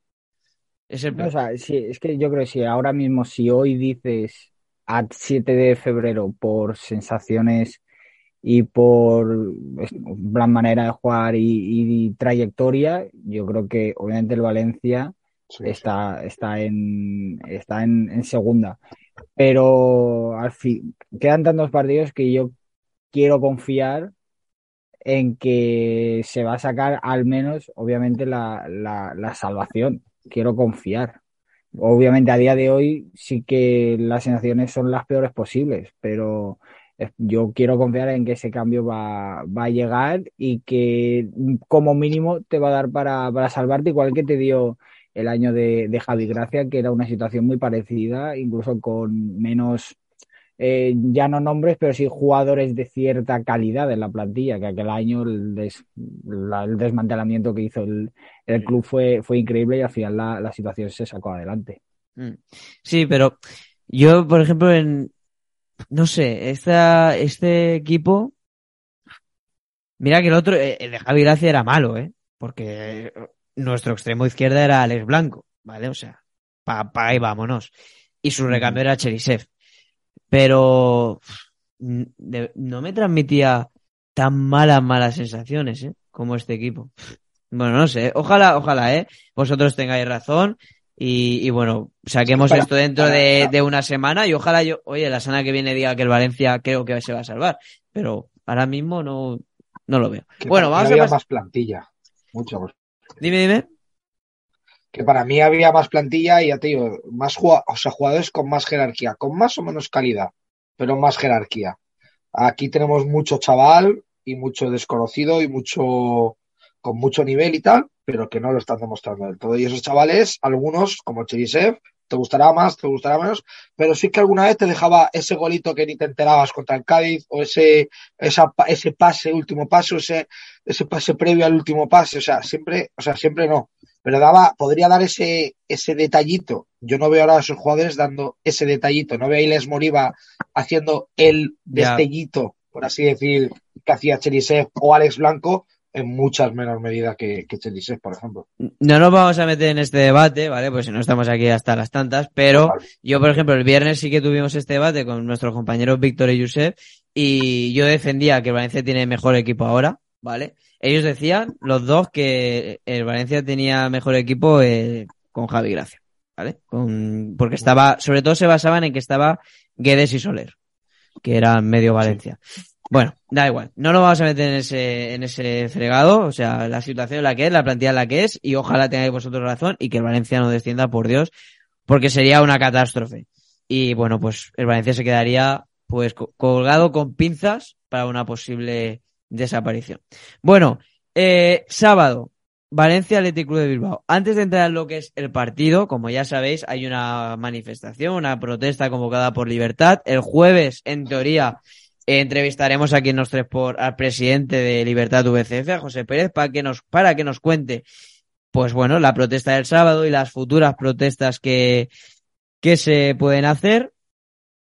Es O sea, sí, es que yo creo que si ahora mismo, si hoy dices a 7 de febrero por sensaciones y por la manera de jugar y, trayectoria, yo creo que obviamente el Valencia está, está en, está en, en segunda. Pero al fin, quedan tantos partidos que yo quiero confiar en que se va a sacar al menos, obviamente, la, la, salvación. Quiero confiar. Obviamente, a día de hoy sí que las sensaciones son las peores posibles, pero yo quiero confiar en que ese cambio va, va a llegar y que como mínimo te va a dar para, para salvarte, igual que te dio el año de, de Javi Gracia, que era una situación muy parecida, incluso con menos eh, ya no nombres, pero sí jugadores de cierta calidad en la plantilla, que aquel año el, el desmantelamiento que hizo el, club fue, fue increíble y al final la, la situación se sacó adelante. Mm. Sí, pero yo, por ejemplo, en, no sé, esta, este equipo, mira que el otro, eh, el de Javi Gracia era malo, ¿eh? Porque nuestro extremo izquierda era Alex Blanco, ¿vale? O sea, pa, pa ahí vámonos. Y su recambio era Cherisev pero no me transmitía tan malas, malas sensaciones, ¿eh? Como este equipo. Bueno, no sé, ojalá, ojalá, ¿eh? Vosotros tengáis razón y, y bueno, saquemos esto dentro de, de, una semana y ojalá yo, oye, la semana que viene diga que el Valencia creo que se va a salvar, pero ahora mismo no, no lo veo. Que bueno, vamos a más plantilla, mucho más. Dime, dime. Que para mí había más plantilla y ya te digo, más o sea, jugadores con más jerarquía, con más o menos calidad, pero más jerarquía. Aquí tenemos mucho chaval y mucho desconocido y mucho con mucho nivel y tal, pero que no lo están demostrando del todo. Y esos chavales, algunos, como Cherisev, te gustará más, te gustará menos, pero sí que alguna vez te dejaba ese golito que ni te enterabas contra el Cádiz, o ese, esa, ese pase, último paso, ese, ese pase previo al último pase, o sea, siempre, o sea, siempre no. Pero daba, podría dar ese, ese detallito. Yo no veo ahora a esos jugadores dando ese detallito. No veo a Iles Moriba haciendo el destellito, yeah. por así decir, que hacía Cherisev o Alex Blanco, en muchas menor medida que, que Cherisev, por ejemplo. No nos vamos a meter en este debate, ¿vale? Pues si no estamos aquí hasta las tantas, pero vale. yo, por ejemplo, el viernes sí que tuvimos este debate con nuestros compañeros Víctor y Josep y yo defendía que Valencia tiene mejor equipo ahora, ¿vale? Ellos decían, los dos, que el Valencia tenía mejor equipo eh, con Javi Gracia, ¿vale? Con, porque estaba, sobre todo se basaban en que estaba Guedes y Soler, que eran medio Valencia. Sí. Bueno, da igual, no nos vamos a meter en ese, en ese fregado, o sea, la situación es la que es, la plantilla es la que es, y ojalá tengáis vosotros razón y que el Valencia no descienda, por Dios, porque sería una catástrofe. Y bueno, pues el Valencia se quedaría pues colgado con pinzas para una posible desaparición. Bueno, eh, sábado, Valencia Athletic Club de Bilbao. Antes de entrar en lo que es el partido, como ya sabéis, hay una manifestación, una protesta convocada por Libertad. El jueves, en teoría, entrevistaremos aquí en los tres por al presidente de Libertad VCF, a José Pérez, para que nos, para que nos cuente, pues bueno, la protesta del sábado y las futuras protestas que, que se pueden hacer.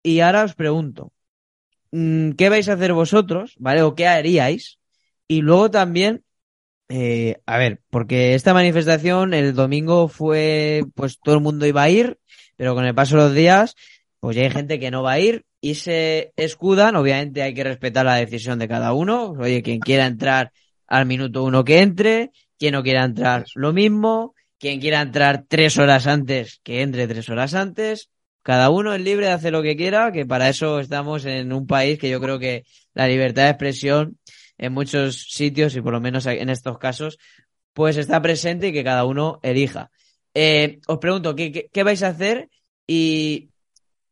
Y ahora os pregunto, ¿qué vais a hacer vosotros? ¿Vale? ¿O qué haríais? Y luego también, eh, a ver, porque esta manifestación el domingo fue, pues todo el mundo iba a ir, pero con el paso de los días, pues ya hay gente que no va a ir y se escudan. Obviamente hay que respetar la decisión de cada uno. Oye, quien quiera entrar al minuto uno que entre, quien no quiera entrar lo mismo, quien quiera entrar tres horas antes, que entre tres horas antes. Cada uno es libre de hacer lo que quiera, que para eso estamos en un país que yo creo que la libertad de expresión en muchos sitios y por lo menos en estos casos, pues está presente y que cada uno elija. Eh, os pregunto, ¿qué, ¿qué, qué, vais a hacer? Y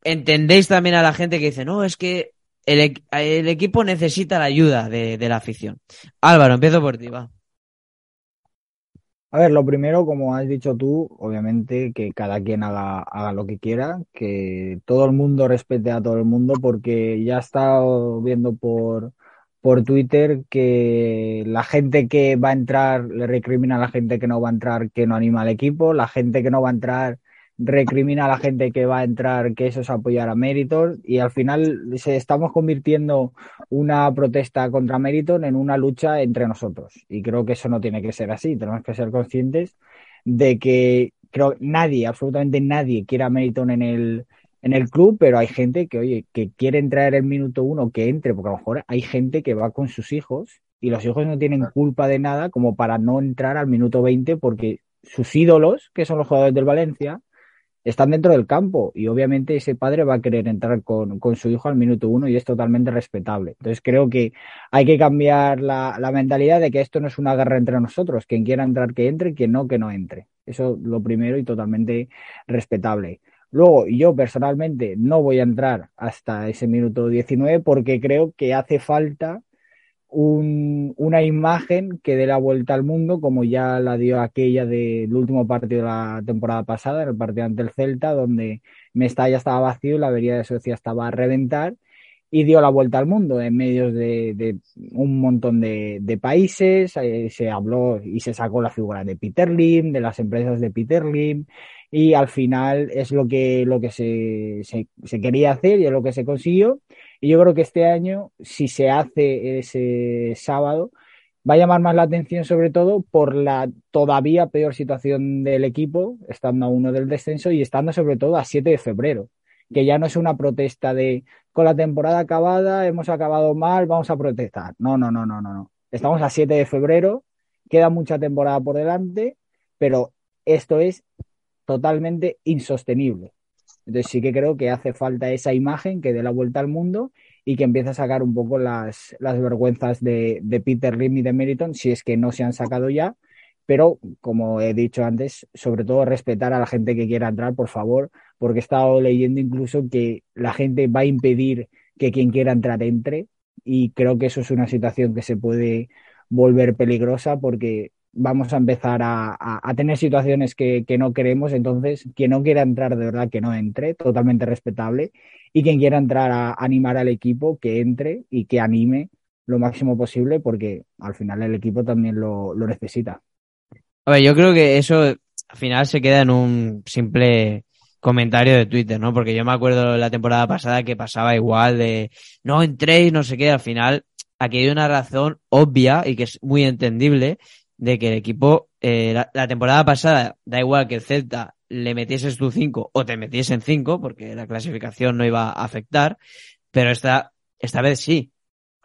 entendéis también a la gente que dice, no, es que el, el equipo necesita la ayuda de, de, la afición. Álvaro, empiezo por ti, va. A ver, lo primero, como has dicho tú, obviamente que cada quien haga, haga lo que quiera, que todo el mundo respete a todo el mundo, porque ya he estado viendo por, por Twitter que la gente que va a entrar le recrimina a la gente que no va a entrar que no anima al equipo, la gente que no va a entrar recrimina a la gente que va a entrar que eso es apoyar a Meriton y al final se estamos convirtiendo una protesta contra Meriton en una lucha entre nosotros. Y creo que eso no tiene que ser así, tenemos que ser conscientes de que creo nadie, absolutamente nadie quiere a en el en el club, pero hay gente que, oye, que quiere entrar el minuto uno, que entre, porque a lo mejor hay gente que va con sus hijos y los hijos no tienen culpa de nada como para no entrar al minuto 20 porque sus ídolos, que son los jugadores del Valencia, están dentro del campo y obviamente ese padre va a querer entrar con, con, su hijo al minuto uno y es totalmente respetable. Entonces creo que hay que cambiar la, la, mentalidad de que esto no es una guerra entre nosotros, quien quiera entrar que entre, quien no que no entre. Eso lo primero y totalmente respetable. Luego, yo personalmente no voy a entrar hasta ese minuto 19 porque creo que hace falta un, una imagen que dé la vuelta al mundo, como ya la dio aquella del último partido de la temporada pasada, el partido ante el Celta, donde Mestalla estaba vacío la avería de Suecia estaba a reventar, y dio la vuelta al mundo en medios de, un montón de, de países. Eh, se habló y se sacó la figura de Peter Lim, de las empresas de Peter Lim, y al final es lo que, lo que se, se, se quería hacer y es lo que se consiguió. Y yo creo que este año, si se hace ese sábado, va a llamar más la atención sobre todo por la todavía peor situación del equipo, estando a uno del descenso y estando sobre todo a 7 de febrero, que ya no es una protesta de con la temporada acabada, hemos acabado mal, vamos a protestar. No, no, no, no, no, no. Estamos a 7 de febrero, queda mucha temporada por delante, pero esto es totalmente insostenible. Entonces sí que creo que hace falta esa imagen que dé la vuelta al mundo y que empiece a sacar un poco las, las vergüenzas de, de Peter Lim y de Meriton, si es que no se han sacado ya. Pero, como he dicho antes, sobre todo respetar a la gente que quiera entrar, por favor, porque he estado leyendo incluso que la gente va a impedir que quien quiera entrar entre y creo que eso es una situación que se puede volver peligrosa porque vamos a empezar a, a, tener situaciones que, que, no queremos. Entonces, quien no quiera entrar, de verdad que no entre, totalmente respetable. Y quien quiera entrar a animar al equipo, que entre y que anime lo máximo posible, porque al final el equipo también lo, lo necesita. A ver, yo creo que eso al final se queda en un simple comentario de Twitter, ¿no? Porque yo me acuerdo la temporada pasada que pasaba igual de no entréis, no sé qué, al final aquí hay una razón obvia y que es muy entendible de que el equipo, eh, la, temporada pasada, da igual que el Celta le metieses tu 5 o te metiesen 5, porque la clasificación no iba a afectar, pero esta, esta vez sí.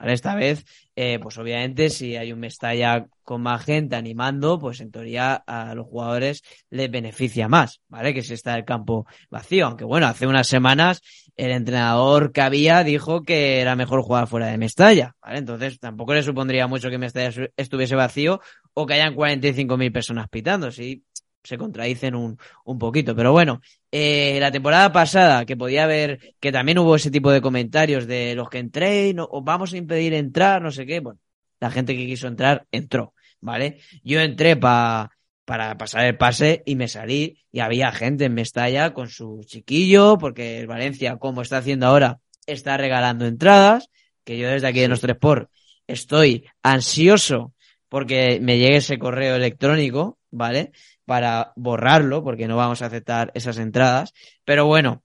¿vale? Esta vez, eh, pues obviamente, si hay un Mestalla con más gente animando, pues en teoría a los jugadores les beneficia más, ¿vale? Que si está el campo vacío. Aunque bueno, hace unas semanas el entrenador que había dijo que era mejor jugar fuera de Mestalla, ¿vale? Entonces tampoco le supondría mucho que Mestalla estuviese vacío o que hayan 45.000 personas pitando. Sí, se contradicen un, un poquito. Pero bueno, eh, la temporada pasada, que podía haber, que también hubo ese tipo de comentarios de los que entré, no, os vamos a impedir entrar, no sé qué. Bueno, la gente que quiso entrar, entró, ¿vale? Yo entré pa, para pasar el pase y me salí y había gente en Mestalla con su chiquillo, porque el Valencia, como está haciendo ahora, está regalando entradas, que yo desde aquí de los tres por estoy ansioso porque me llegue ese correo electrónico, ¿vale? Para borrarlo, porque no vamos a aceptar esas entradas. Pero bueno,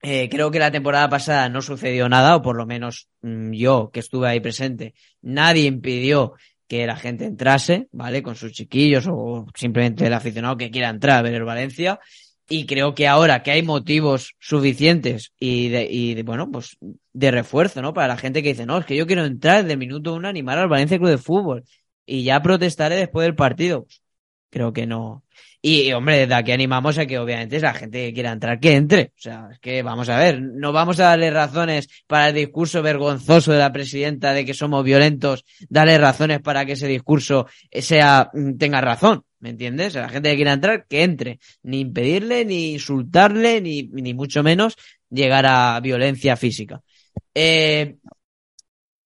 eh, creo que la temporada pasada no sucedió nada, o por lo menos mmm, yo que estuve ahí presente, nadie impidió que la gente entrase, ¿vale? Con sus chiquillos o simplemente el aficionado que quiera entrar a ver el Valencia. Y creo que ahora que hay motivos suficientes y de, y de, bueno, pues de refuerzo, ¿no? Para la gente que dice, no, es que yo quiero entrar desde el minuto uno a animar al Valencia Club de Fútbol y ya protestaré después del partido. Creo que no. Y, hombre, desde aquí animamos a que obviamente la gente que quiera entrar, que entre. O sea, es que vamos a ver, no vamos a darle razones para el discurso vergonzoso de la presidenta de que somos violentos, darle razones para que ese discurso sea, tenga razón. ¿Me entiendes? La gente que quiera entrar, que entre. Ni impedirle, ni insultarle, ni, ni mucho menos llegar a violencia física. Eh,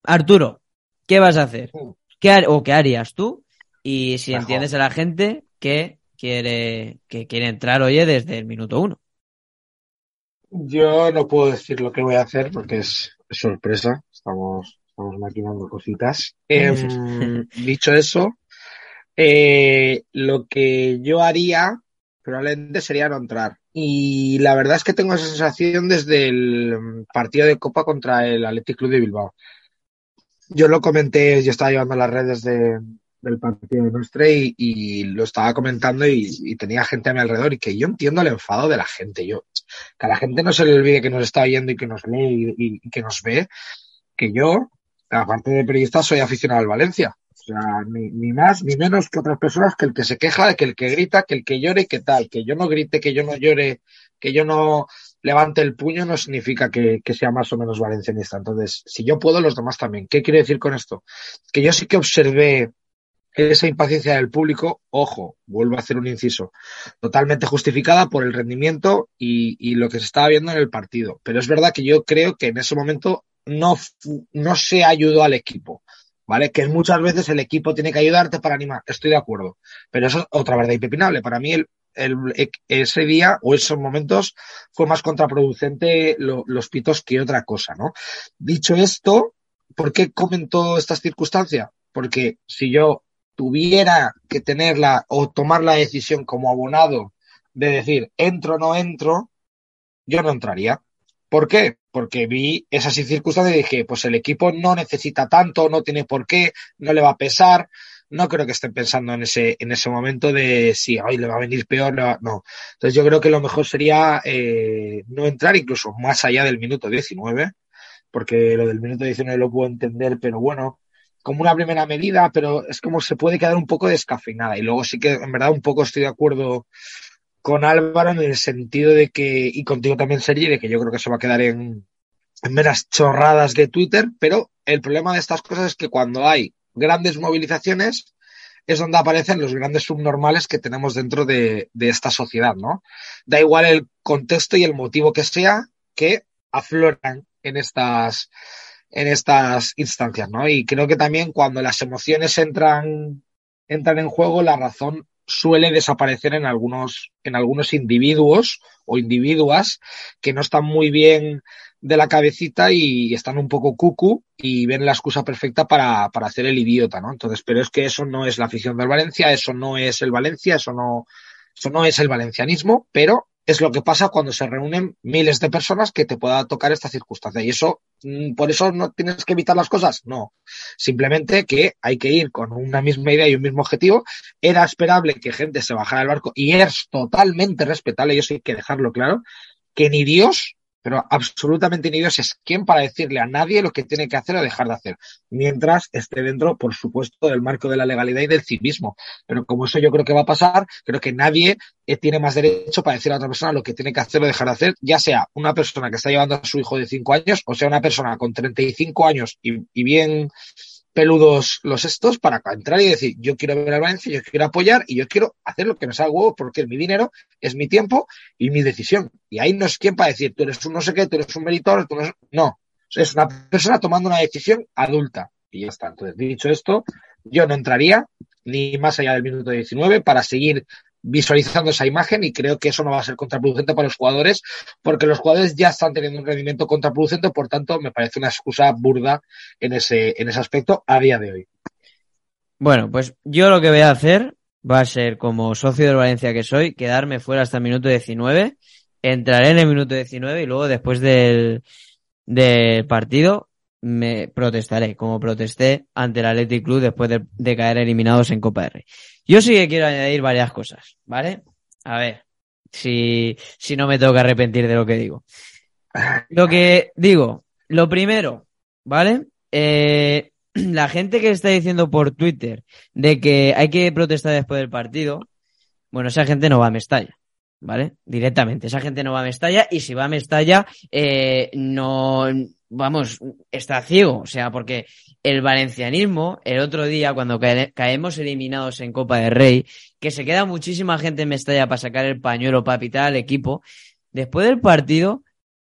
Arturo, ¿qué vas a hacer? ¿Qué o qué harías tú? Y si Mejor. entiendes a la gente que quiere, que quiere entrar, oye, desde el minuto uno. Yo no puedo decir lo que voy a hacer porque es, es sorpresa. Estamos, estamos maquinando cositas. Eh, dicho eso, eh, lo que yo haría probablemente sería no entrar. Y la verdad es que tengo esa sensación desde el partido de Copa contra el Athletic Club de Bilbao. Yo lo comenté, yo estaba llevando las redes de, del partido de nuestra y, lo estaba comentando y, tenía gente a mi alrededor y que yo entiendo el enfado de la gente. Yo, que a la gente no se le olvide que nos está oyendo y que nos lee y, que nos ve, que yo, aparte de periodista, soy aficionado al Valencia. sea, ni, ni más ni menos que otras personas que el que se queja, que el que grita, que el que llore, que tal, que yo no grite, que yo no llore, que yo no levante el puño no significa que, sea más o menos valencianista. Entonces, si yo puedo, los demás también. ¿Qué quiero decir con esto? Que yo sí que observé esa impaciencia del público, ojo, vuelvo a hacer un inciso, totalmente justificada por el rendimiento y, y, lo que se estaba viendo en el partido. Pero es verdad que yo creo que en ese momento no, no se ayudó al equipo. ¿Vale? Que muchas veces el equipo tiene que ayudarte para animar. Estoy de acuerdo. Pero eso es otra verdad impepinable. Para mí, el, el, ese día o esos momentos fue más contraproducente lo, los pitos que otra cosa, ¿no? Dicho esto, ¿por qué comentó esta circunstancia? Porque si yo tuviera que tenerla o tomar la decisión como abonado de decir entro o no entro, yo no entraría. ¿Por qué? Porque vi esas circunstancias y dije, pues el equipo no necesita tanto, no tiene por qué, no le va a pesar. No creo que estén pensando en ese, en ese momento de si hoy le va a venir peor, no. Entonces yo creo que lo mejor sería eh, no entrar incluso más allá del minuto 19, porque lo del minuto 19 lo puedo entender, pero bueno, como una primera medida, pero es como se puede quedar un poco descafeinada. Y luego sí que en verdad un poco estoy de acuerdo con Álvaro en el sentido de que, y contigo también, Sergi, de que yo creo que se va a quedar en, en meras chorradas de Twitter, pero el problema de estas cosas es que cuando hay grandes movilizaciones es donde aparecen los grandes subnormales que tenemos dentro de, esta sociedad, ¿no? Da igual el contexto y el motivo que sea, que afloran en estas, en estas instancias, ¿no? Y creo que también cuando las emociones entran, entran en juego, la razón suele desaparecer en algunos, en algunos individuos o individuas que no están muy bien de la cabecita y están un poco cucu y ven la excusa perfecta para, para hacer el idiota, ¿no? Entonces, pero es que eso no es la afición del Valencia, eso no es el Valencia, eso no, eso no es el valencianismo, pero es lo que pasa cuando se reúnen miles de personas que te pueda tocar esta circunstancia. Y eso, por eso no tienes que evitar las cosas. No. Simplemente que hay que ir con una misma idea y un mismo objetivo. Era esperable que gente se bajara del barco y es totalmente respetable, y eso hay que dejarlo claro, que ni Dios pero absolutamente ni Dios es quien para decirle a nadie lo que tiene que hacer o dejar de hacer, mientras esté dentro, por supuesto, del marco de la legalidad y del civismo. Pero como eso yo creo que va a pasar, creo que nadie tiene más derecho para decir a otra persona lo que tiene que hacer o dejar de hacer, ya sea una persona que está llevando a su hijo de cinco años, o sea una persona con 35 años y bien peludos los estos para entrar y decir, yo quiero ver al Valencia, yo quiero apoyar y yo quiero hacer lo que me salga huevo porque es mi dinero, es mi tiempo y mi decisión. Y ahí no es quien para decir, tú eres un no sé qué, tú eres un meritor, tú no, no. Es una persona tomando una decisión adulta. Y ya está. Entonces, dicho esto, yo no entraría ni más allá del minuto 19 para seguir visualizando esa imagen y creo que eso no va a ser contraproducente para los jugadores porque los jugadores ya están teniendo un rendimiento contraproducente, por tanto me parece una excusa burda en ese, en ese aspecto a día de hoy. Bueno, pues yo lo que voy a hacer va a ser como socio del Valencia que soy, quedarme fuera hasta el minuto 19, entraré en el minuto 19 y luego después del, del partido me protestaré, como protesté ante el Athletic Club después de, de caer eliminados en Copa R. Yo sí que quiero añadir varias cosas, ¿vale? A ver, si, si no me tengo que arrepentir de lo que digo. Lo que digo, lo primero, ¿vale? Eh, la gente que está diciendo por Twitter de que hay que protestar después del partido, bueno, esa gente no va a Mestalla, ¿vale? Directamente, esa gente no va a Mestalla y si va a Mestalla, eh, no, vamos, está ciego, o sea, porque el valencianismo, el otro día, cuando cae, caemos eliminados en Copa de Rey, que se queda muchísima gente en Mestalla para sacar el pañuelo para pitar al equipo, después del partido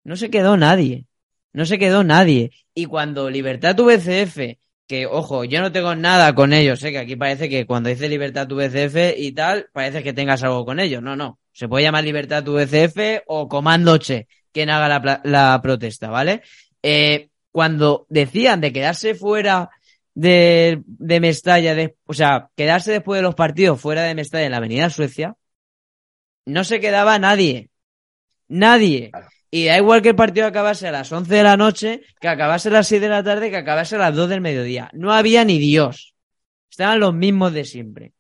no se quedó nadie, no se quedó nadie. Y cuando Libertad VCF, que ojo, yo no tengo nada con ellos, ¿eh? que aquí parece que cuando dice Libertad VCF y tal, parece que tengas algo con ellos, no, no, se puede llamar Libertad VCF o Comando Che, quien haga la, la protesta, ¿vale? Eh, cuando decían de quedarse fuera de, de Mestalla, de, o sea, quedarse después de los partidos fuera de Mestalla en la Avenida Suecia, no se quedaba nadie. Nadie. Y da igual que el partido acabase a las 11 de la noche, que acabase a las 6 de la tarde, que acabase a las 2 del mediodía. No había ni Dios. Estaban los mismos de siempre.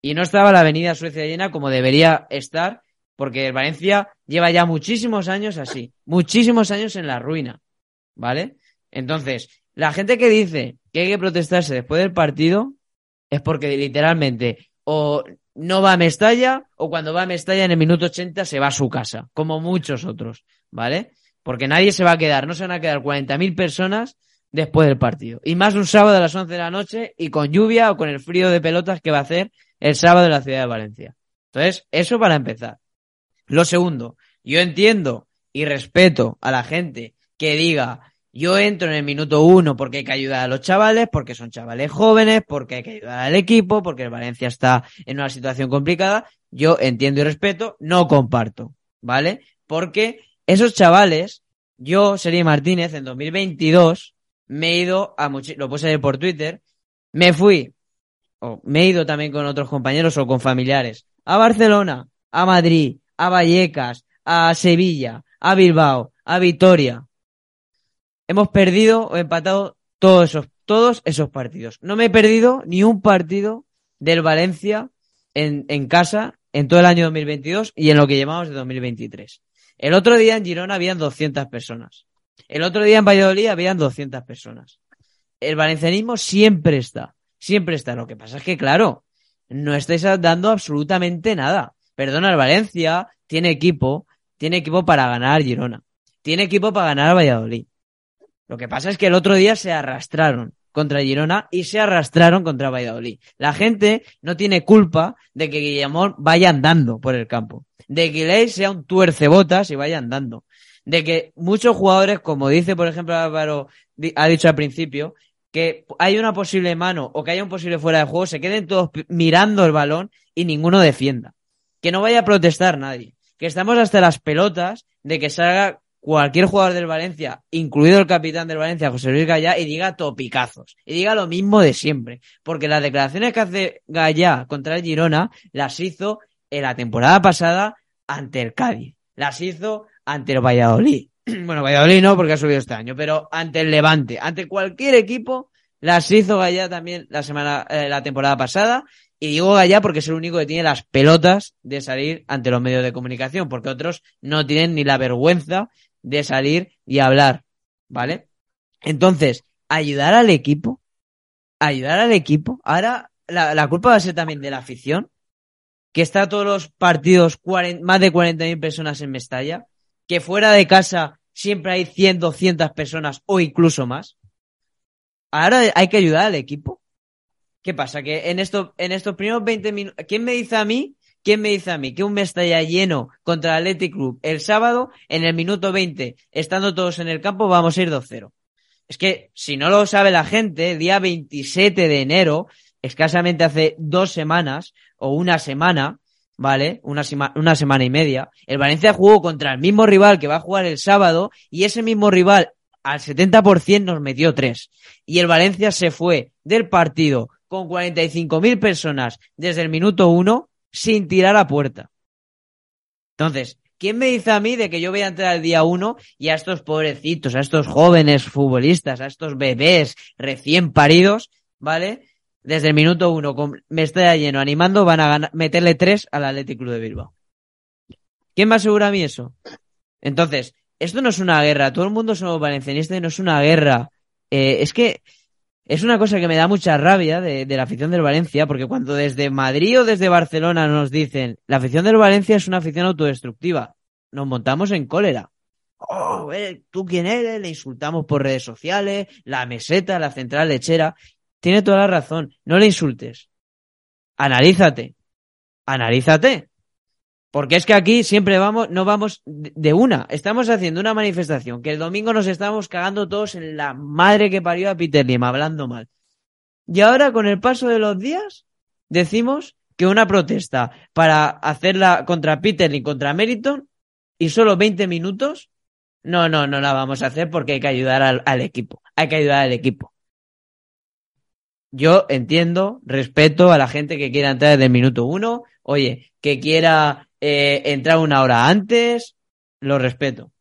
Y no estaba la Avenida Suecia llena como debería estar, porque el Valencia lleva ya muchísimos años así. Muchísimos años en la ruina. ¿Vale? Entonces, la gente que dice que hay que protestarse después del partido, es porque literalmente o no va a Mestalla o cuando va a Mestalla en el minuto 80 se va a su casa, como muchos otros, ¿vale? Porque nadie se va a quedar, no se van a quedar 40.000 personas después del partido. Y más un sábado a las 11 de la noche y con lluvia o con el frío de pelotas que va a hacer el sábado en la ciudad de Valencia. Entonces, eso para empezar. Lo segundo, yo entiendo y respeto a la gente que diga, yo entro en el minuto uno porque hay que ayudar a los chavales, porque son chavales jóvenes, porque hay que ayudar al equipo, porque el Valencia está en una situación complicada. Yo entiendo y respeto, no comparto, ¿vale? Porque esos chavales, yo, Seri Martínez, en 2022, me he ido a mucho, lo puse por Twitter, me fui, o me he ido también con otros compañeros o con familiares, a Barcelona, a Madrid, a Vallecas, a Sevilla, a Bilbao, a Vitoria. Hemos perdido o empatado todos esos, todos esos partidos. No me he perdido ni un partido del Valencia en, casa en todo el año 2022 y en lo que llevamos de 2023. El otro día en Girona habían 200 personas. El otro día en Valladolid habían 200 personas. El valencianismo siempre está, siempre está. Lo que pasa es que, claro, no estáis dando absolutamente nada. Perdona, el Valencia tiene equipo, tiene equipo para ganar Girona, tiene equipo para ganar Valladolid. Lo que pasa es que el otro día se arrastraron contra Girona y se arrastraron contra Valladolid. La gente no tiene culpa de que Guillemón vaya andando por el campo de que Ley sea un tuercebotas y vaya andando. De que muchos jugadores, como dice por ejemplo Álvaro, ha dicho al principio, que hay una posible mano o que haya un posible fuera de juego, se queden todos mirando el balón y ninguno defienda. Que no vaya a protestar nadie. Que estamos hasta las pelotas de que salga cualquier jugador del Valencia, incluido el capitán del Valencia, José Luis Gallá, y diga topicazos. Y diga lo mismo de siempre. Porque las declaraciones que hace Gallá contra el Girona las hizo en la temporada pasada ante el Cádiz. Las hizo ante el Valladolid. Bueno, Valladolid no, porque ha subido este año, pero ante el Levante, ante cualquier equipo, las hizo Gallá también la semana, eh, la temporada pasada. Y digo Gallá porque es el único que tiene las pelotas de salir ante los medios de comunicación, porque otros no tienen ni la vergüenza de salir y hablar, ¿vale? Entonces, ayudar al equipo, ayudar al equipo. Ahora, la, la culpa va a ser también de la afición, que está todos los partidos más de 40.000 personas en Mestalla, que fuera de casa siempre hay 100, 200 personas o incluso más. Ahora hay que ayudar al equipo. ¿Qué pasa? Que en, esto, en estos primeros 20 minutos, ¿quién me dice a mí? ¿Quién me dice a mí que un Mestalla lleno contra el Athletic Club el sábado, en el minuto 20, estando todos en el campo, vamos a ir 2-0? Es que si no lo sabe la gente, día 27 de enero, escasamente hace dos semanas o una semana, ¿vale? Una, una semana y media, el Valencia jugó contra el mismo rival que va a jugar el sábado y ese mismo rival al 70% nos metió tres. Y el Valencia se fue del partido con 45.000 personas desde el minuto uno sin tirar a puerta. Entonces, ¿quién me dice a mí de que yo voy a entrar al día uno y a estos pobrecitos, a estos jóvenes futbolistas, a estos bebés recién paridos, ¿vale? desde el minuto uno con Mestalla lleno animando, van a meterle tres al Athletic Club de Bilbao. ¿Quién me asegura a mí eso? Entonces, esto no es una guerra, todo el mundo somos valencianistas y no es una guerra. Eh, es que es una cosa que me da mucha rabia de, la afición del Valencia, porque cuando desde Madrid o desde Barcelona nos dicen la afición del Valencia es una afición autodestructiva, nos montamos en cólera. Oh, eh, ¿tú quién eres? Le insultamos por redes sociales, la meseta, la central lechera. Tiene toda la razón. No le insultes. Analízate. Analízate. Porque es que aquí siempre vamos, no vamos de una. Estamos haciendo una manifestación que el domingo nos estamos cagando todos en la madre que parió a Peter Lim, hablando mal. Y ahora, con el paso de los días, decimos que una protesta para hacerla contra Peter Lim, contra Meriton, y solo 20 minutos, no, no, no la vamos a hacer porque hay que ayudar al, al equipo. Hay que ayudar al equipo yo entiendo, respeto a la gente que quiera entrar desde el minuto uno, oye, que quiera eh, entrar una hora antes, lo respeto.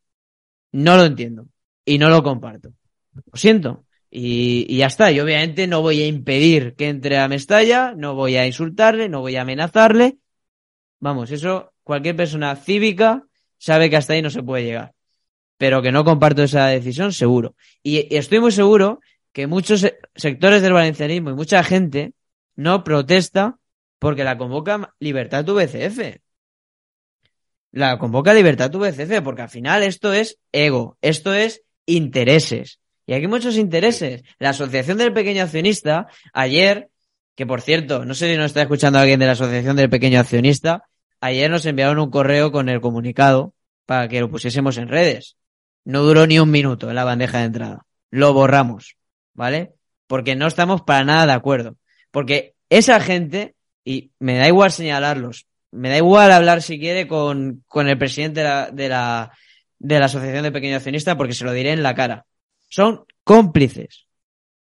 No lo entiendo y no lo comparto. Lo siento. Y, y, ya está. Y obviamente no voy a impedir que entre a Mestalla, no voy a insultarle, no voy a amenazarle. Vamos, eso cualquier persona cívica sabe que hasta ahí no se puede llegar. Pero que no comparto esa decisión, seguro. y estoy muy seguro que muchos sectores del valencianismo y mucha gente no protesta porque la convoca Libertad VCF. La convoca Libertad VCF porque al final esto es ego, esto es intereses. Y aquí muchos intereses. La Asociación del Pequeño Accionista, ayer, que por cierto, no sé si nos está escuchando alguien de la Asociación del Pequeño Accionista, ayer nos enviaron un correo con el comunicado para que lo pusiésemos en redes. No duró ni un minuto en la bandeja de entrada. Lo borramos, ¿vale? Porque no estamos para nada de acuerdo. Porque esa gente, y me da igual señalarlos, me da igual hablar si quiere con, con el presidente de la, de la, de la Asociación de Pequeño Accionista porque se lo diré en la cara. Son cómplices.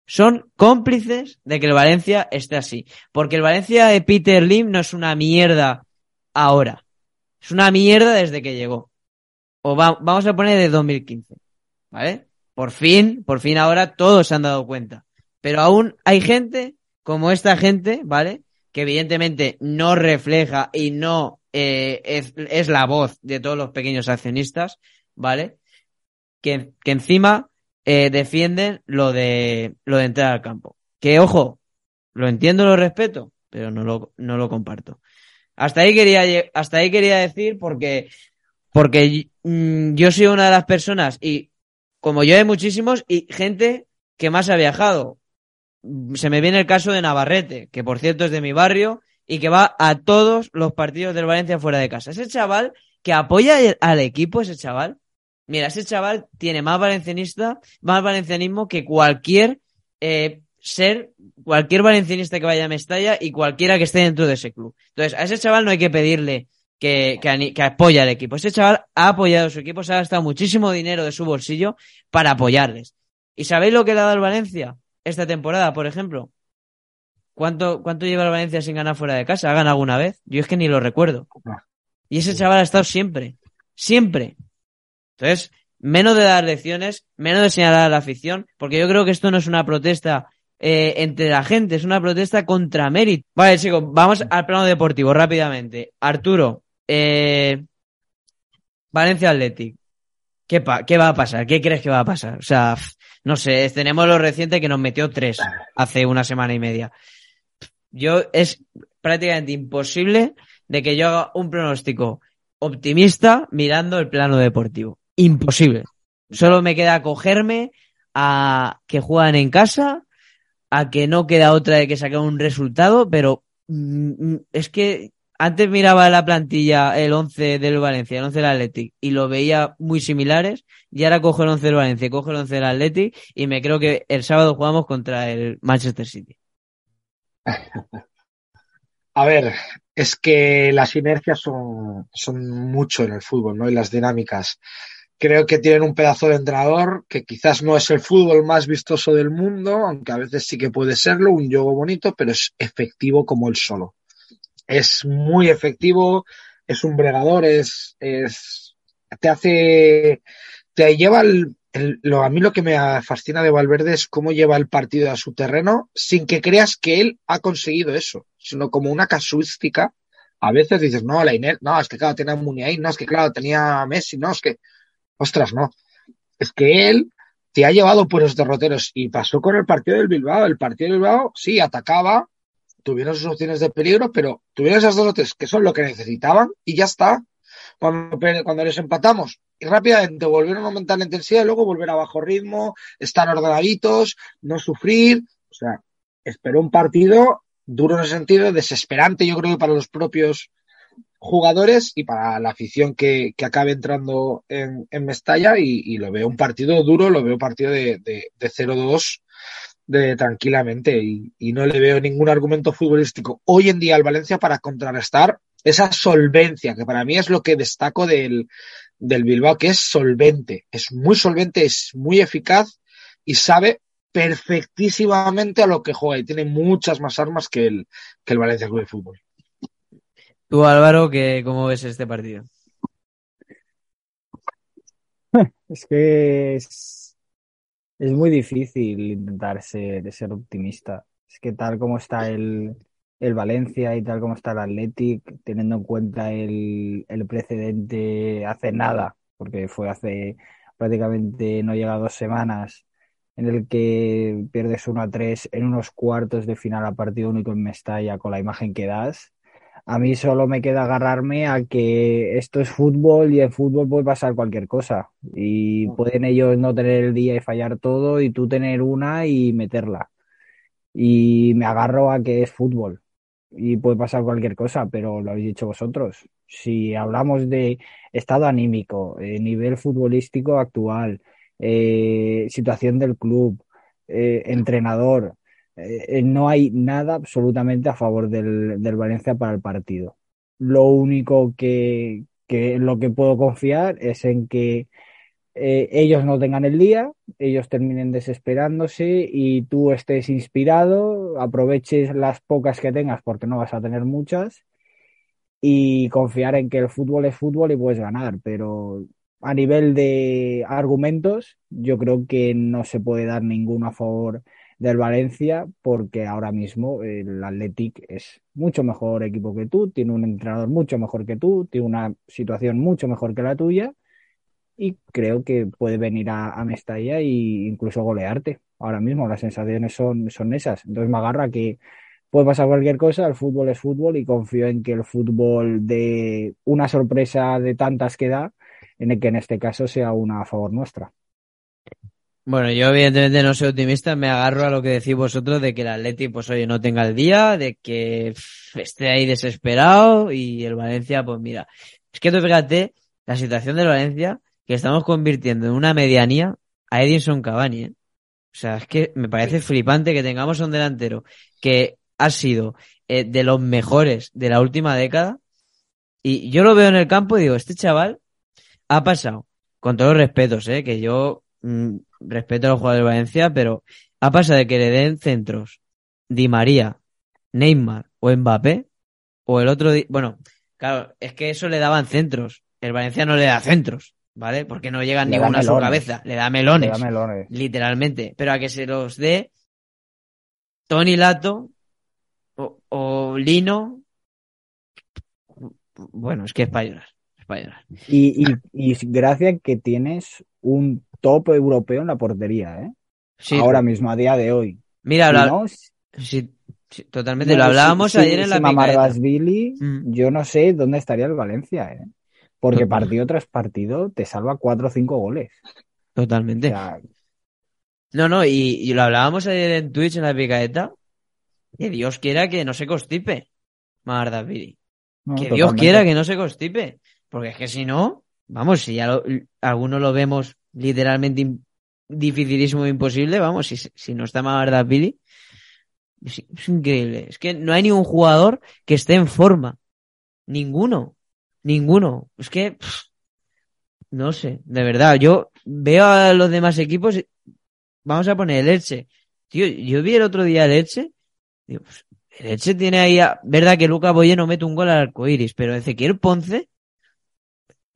Son cómplices de que el Valencia esté así. Porque el Valencia de Peter Lim no es una mierda ahora. Es una mierda desde que llegó. O vamos a poner de 2015. ¿Vale? Por fin, por fin ahora todos se han dado cuenta. Pero aún hay gente como esta gente, ¿vale? Que evidentemente no refleja y no eh, es, es, la voz de todos los pequeños accionistas, ¿vale? Que, que encima eh, defienden lo de, lo de entrar al campo. Que ojo, lo entiendo, lo respeto, pero no lo, no lo comparto. Hasta ahí quería, hasta ahí quería decir porque, porque mm, yo soy una de las personas y como yo hay muchísimos y gente que más ha viajado. Se me viene el caso de Navarrete, que por cierto es de mi barrio y que va a todos los partidos del Valencia fuera de casa. Ese chaval que apoya al equipo, ese chaval, Mira, ese chaval tiene más valencianista, más valencianismo que cualquier eh, ser, cualquier valencianista que vaya a Mestalla y cualquiera que esté dentro de ese club. Entonces, a ese chaval no hay que pedirle que, que, que apoye al equipo. Ese chaval ha apoyado a su equipo, se ha gastado muchísimo dinero de su bolsillo para apoyarles. ¿Y sabéis lo que le ha dado el Valencia esta temporada, por ejemplo? ¿Cuánto, ¿Cuánto lleva el Valencia sin ganar fuera de casa? ¿Ha ganado alguna vez? Yo es que ni lo recuerdo. Y ese chaval ha estado siempre. Siempre. Entonces, menos de dar lecciones, menos de señalar a la afición, porque yo creo que esto no es una protesta eh, entre la gente, es una protesta contra mérito. Vale, chicos, vamos al plano deportivo rápidamente. Arturo, eh, Valencia Athletic. ¿Qué, ¿Qué va a pasar? ¿Qué crees que va a pasar? O sea, no sé, tenemos lo reciente que nos metió tres hace una semana y media. Yo es prácticamente imposible de que yo haga un pronóstico optimista mirando el plano deportivo imposible. Solo me queda cogerme a que juegan en casa, a que no queda otra de que sacar un resultado, pero mm, mm, es que antes miraba la plantilla, el 11 del Valencia, el 11 del Athletic, y lo veía muy similares, y ahora cojo el 11 del Valencia, cojo el 11 del Athletic, y me creo que el sábado jugamos contra el Manchester City. A ver, es que las inercias son, mucho en el fútbol, ¿no? Y las dinámicas. Creo que tienen un pedazo de entrenador que quizás no es el fútbol más vistoso del mundo, aunque a veces sí que puede serlo, un juego bonito, pero es efectivo como él solo. Es muy efectivo, es un bregador, es, es, te hace, te lleva el, lo, a mí lo que me fascina de Valverde es cómo lleva el partido a su terreno sin que creas que él ha conseguido eso, sino como una casuística. A veces dices, no, la Inés, no, es que claro, tenía Muniain, no, es que claro, tenía Messi, no, es que Ostras, no. Es que él te ha llevado por los derroteros y pasó con el partido del Bilbao. El partido del Bilbao, sí, atacaba, tuvieron sus opciones de peligro, pero tuvieron esas dos tres que son lo que necesitaban y ya está. Cuando, cuando les empatamos y rápidamente volvieron a aumentar la intensidad y luego volver a bajo ritmo, estar ordenaditos, no sufrir. O sea, esperó un partido duro en el sentido, desesperante, yo creo para los propios jugadores y para la afición que, que acabe entrando en, en Mestalla y, y, lo veo un partido duro, lo veo un partido de, de, de 0-2 de, tranquilamente y, y, no le veo ningún argumento futbolístico hoy en día al Valencia para contrarrestar esa solvencia, que para mí es lo que destaco del, del Bilbao, que es solvente, es muy solvente, es muy eficaz y sabe perfectísimamente a lo que juega y tiene muchas más armas que el, que el Valencia Club de Fútbol. Tú, Álvaro, que, ¿cómo ves este partido? Es que es, es muy difícil intentar ser, ser optimista. Es que tal como está el, el Valencia y tal como está el Athletic, teniendo en cuenta el, el precedente hace nada, porque fue hace prácticamente no llega dos semanas, en el que pierdes 1 a 3 en unos cuartos de final a partido único en Mestalla con la imagen que das. A mí solo me queda agarrarme a que esto es fútbol y en fútbol puede pasar cualquier cosa. Y pueden ellos no tener el día y fallar todo y tú tener una y meterla. Y me agarro a que es fútbol y puede pasar cualquier cosa, pero lo habéis dicho vosotros. Si hablamos de estado anímico, eh, nivel futbolístico actual, eh, situación del club, eh, entrenador, no hay nada absolutamente a favor del, del, Valencia para el partido. Lo único que, que lo que puedo confiar es en que eh, ellos no tengan el día, ellos terminen desesperándose y tú estés inspirado, aproveches las pocas que tengas porque no vas a tener muchas y confiar en que el fútbol es fútbol y puedes ganar, pero a nivel de argumentos yo creo que no se puede dar ninguno a favor del Valencia porque ahora mismo el Athletic es mucho mejor equipo que tú, tiene un entrenador mucho mejor que tú, tiene una situación mucho mejor que la tuya y creo que puede venir a, Mestalla e incluso golearte. Ahora mismo las sensaciones son, son esas. Entonces me agarra que puede pasar cualquier cosa, el fútbol es fútbol y confío en que el fútbol de una sorpresa de tantas que da, en el que en este caso sea una a favor nuestra. Bueno, yo evidentemente no soy optimista, me agarro a lo que decís vosotros de que el Atleti pues oye no tenga el día, de que esté ahí desesperado y el Valencia pues mira, es que tú fíjate la situación del Valencia que estamos convirtiendo en una medianía a Edinson Cavani. ¿eh? O sea, es que me parece flipante que tengamos un delantero que ha sido eh, de los mejores de la última década. Y yo lo veo en el campo y digo, este chaval ha pasado, con todos los respetos, ¿eh? que yo mm, respeto a los jugadores de Valencia, pero ha pasado de que le den centros Di María, Neymar o Mbappé, o el otro, bueno, claro, es que eso le daban centros. El Valencia no le da centros. ¿vale? Porque no llegan ninguna a su cabeza, le da melones, le da melones, literalmente, pero a que se los dé Tony Lato o, Lino, bueno, es que es para llorar, es para llorar. Y, y, y gracias que tienes un top europeo en la portería, ¿eh? Sí, Ahora mismo, a día de hoy. Mira, sí, totalmente, lo hablábamos ayer en la si Billy, mm. yo no sé dónde estaría el Valencia, ¿eh? Porque partido tras partido te salva cuatro o cinco goles. Totalmente. No, no, y, lo hablábamos ayer en Twitch en la picaeta. Que Dios quiera que no se constipe. Mardaviri. que Dios quiera que no se constipe. Porque es que si no, vamos, si ya algunos lo vemos literalmente dificilísimo imposible, vamos, si, si no está Mardaviri, es, es increíble. Es que no hay ningún jugador que esté en forma. Ninguno. Ninguno. Es que, no sé, de verdad, yo veo a los demás equipos, vamos a poner el Elche. Tío, yo vi el otro día el Elche, pues, el Elche tiene ahí, verdad que Luca Boye no mete un gol al arco iris, pero Ezequiel Ponce,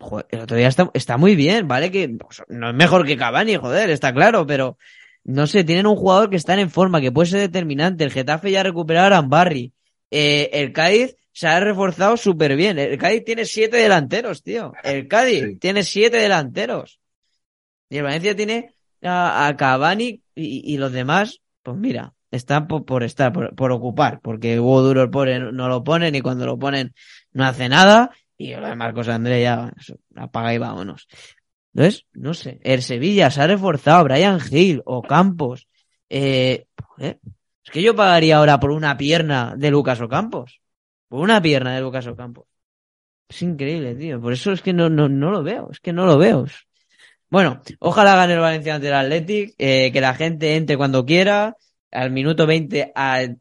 joder, el otro día está, está muy bien, ¿vale? Que pues, no es mejor que Cavani, joder, está claro, pero no sé, tienen un jugador que está en forma, que puede ser determinante. El Getafe ya ha recuperado a Rambarri. Eh, el Cádiz se ha reforzado súper bien. El Cádiz tiene siete delanteros, tío. El Cádiz tiene siete delanteros. Y el Valencia tiene a, Cavani y, los demás, pues mira, están por, estar, por, ocupar, porque Hugo Duro no lo ponen y cuando lo ponen no hace nada. Y lo de Marcos André ya apaga y vámonos. Entonces, no sé, el Sevilla se ha reforzado, Brian Hill o Campos. Eh, es que yo pagaría ahora por una pierna de Lucas Ocampos. Por una pierna de Lucas Ocampo. Es increíble, tío. Por eso es que no, no, no lo veo. Es que no lo veo. Bueno, ojalá gane el Valencia ante el Athletic, eh, que la gente entre cuando quiera. Al minuto 20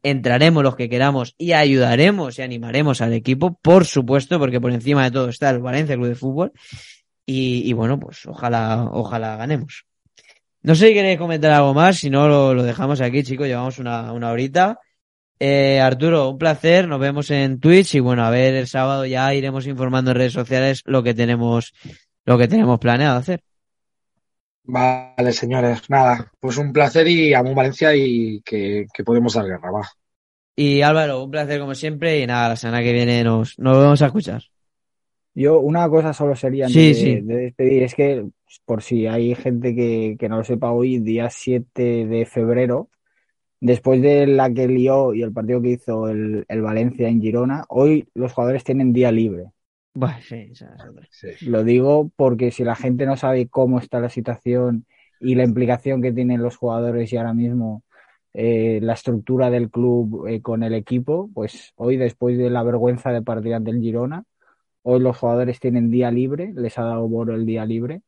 entraremos los que queramos y ayudaremos y animaremos al equipo, por supuesto, porque por encima de todo está el Valencia Club de Fútbol. Y, bueno, pues ojalá, ojalá ganemos. No sé si queréis comentar algo más, si no lo, dejamos aquí, chicos, llevamos una, una horita. Eh, Arturo, un placer, nos vemos en Twitch y bueno, a ver el sábado ya iremos informando en redes sociales lo que tenemos, lo que tenemos planeado hacer. Vale, señores, nada, pues un placer y amo Valencia y que, podemos dar guerra, va. Y Álvaro, un placer como siempre y nada, la semana que viene nos, nos vamos a escuchar. Yo, una cosa solo sería Sí, de, sí. de despedir, es que por si hay gente que, que no lo sepa hoy, día 7 de febrero, después de la que lió y el partido que hizo el, el Valencia en Girona, hoy los jugadores tienen día libre. Bueno, sí. Sí. Lo digo porque si la gente no sabe cómo está la situación y la implicación que tienen los jugadores y ahora mismo eh, la estructura del club eh, con el equipo, pues hoy después de la vergüenza de partir ante el Girona, hoy los jugadores tienen día libre, les ha dado Boro el día libre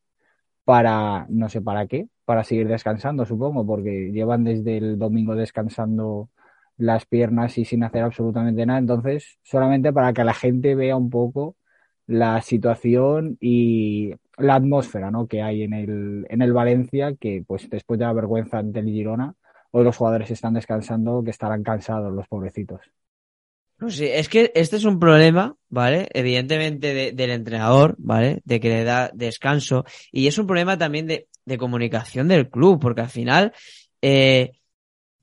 para, no sé para qué, para seguir descansando, supongo, porque llevan desde el domingo descansando las piernas y sin hacer absolutamente nada. Entonces, solamente para que la gente vea un poco la situación y la atmósfera, ¿no? que hay en el, en el Valencia, que pues después de la vergüenza ante el Girona, hoy los jugadores están descansando, que estarán cansados los pobrecitos. No, sí, es que este es un problema, ¿vale? Evidentemente de- del entrenador, ¿vale? De que le da descanso. Y es un problema también de, de comunicación del club, porque al final, eh,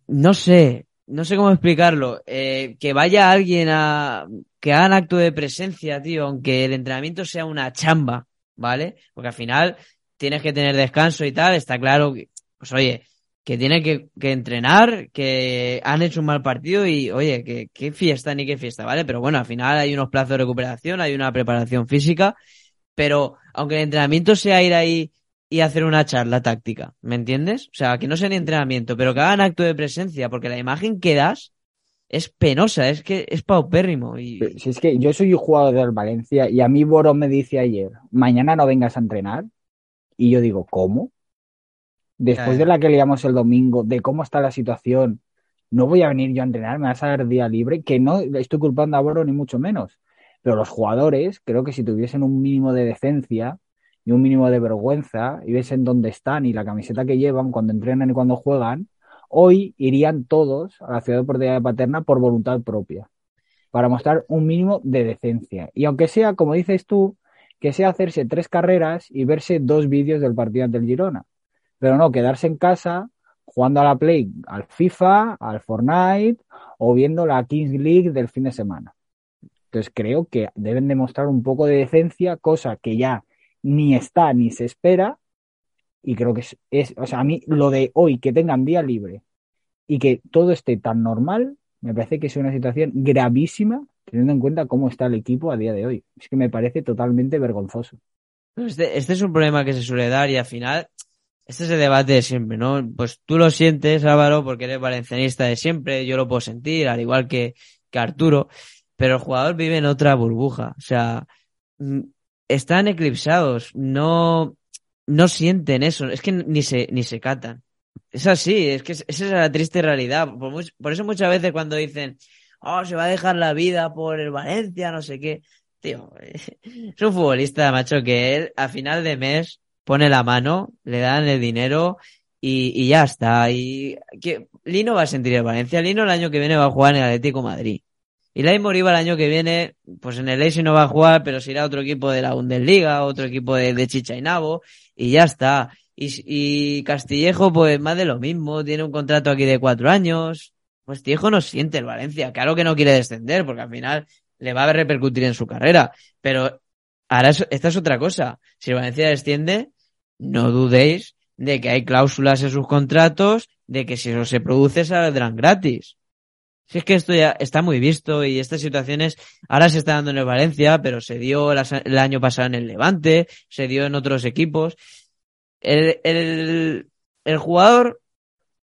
no sé, no sé cómo explicarlo. Eh, que vaya alguien a, que hagan acto de presencia, tío, aunque el entrenamiento sea una chamba, ¿vale? Porque al final tienes que tener descanso y tal, está claro que, pues oye, que tienen que, que entrenar, que han hecho un mal partido y, oye, que qué fiesta ni qué fiesta, ¿vale? Pero bueno, al final hay unos plazos de recuperación, hay una preparación física, pero aunque el entrenamiento sea ir ahí y hacer una charla táctica, ¿me entiendes? O sea, que no sea ni entrenamiento, pero que hagan acto de presencia, porque la imagen que das es penosa, es que es paupérrimo y... Si es que yo soy un jugador del Valencia y a mí Boro me dice ayer, mañana no vengas a entrenar. Y yo digo, ¿cómo? Después de la que leíamos el domingo, de cómo está la situación, no voy a venir yo a entrenar, me vas a dar día libre, que no estoy culpando a Boro ni mucho menos. Pero los jugadores, creo que si tuviesen un mínimo de decencia un mínimo de vergüenza y viesen dónde están y la camiseta que llevan cuando entrenan y cuando juegan, hoy irían todos a la ciudad deportiva de Paterna por voluntad propia para mostrar un mínimo de decencia. Y aunque sea, como dices tú, que sea hacerse tres carreras y verse dos vídeos del partido ante el Girona. Pero no, quedarse en casa jugando a la Play, al FIFA, al Fortnite o viendo la Kings League del fin de semana. Entonces creo que deben demostrar un poco de decencia, cosa que ya ni está ni se espera. Y creo que es, es, o sea, a mí lo de hoy que tengan día libre y que todo esté tan normal, me parece que es una situación gravísima teniendo en cuenta cómo está el equipo a día de hoy. Es que me parece totalmente vergonzoso. Este, este es un problema que se suele dar y al final, este es el debate de siempre, ¿no? Pues tú lo sientes, Álvaro, porque eres valencianista de siempre, yo lo puedo sentir, al igual que, que Arturo, pero el jugador vive en otra burbuja, o sea, mm, están eclipsados, no, no sienten eso, es que ni se, ni se catan. Es así, es que es- esa es la triste realidad. Por, much- por eso muchas veces cuando dicen, oh, se va a dejar la vida por el Valencia, no sé qué, tío, es un futbolista, macho, que él a final de mes pone la mano, le dan el dinero y, y ya está. Y que Lino va a sentir el Valencia. Lino el año que viene va a jugar en el Atlético Madrid. Y Lai Moriba el año que viene, pues en el Leipzig no va a jugar, pero se irá a otro equipo de la Bundesliga, otro equipo de, de Chicha y ya está. Y, y Castillejo, pues más de lo mismo, tiene un contrato aquí de cuatro años. Pues Castillejo no siente el Valencia. Claro que no quiere descender, porque al final le va a repercutir en su carrera. Pero ahora es- esta es otra cosa. Si el Valencia desciende, no dudéis de que hay cláusulas en sus contratos, de que si eso se produce saldrán gratis. Si es que esto ya está muy visto y estas situaciones ahora se está dando en el Valencia, pero se dio el año pasado en el Levante, se dio en otros equipos. El, el, el jugador,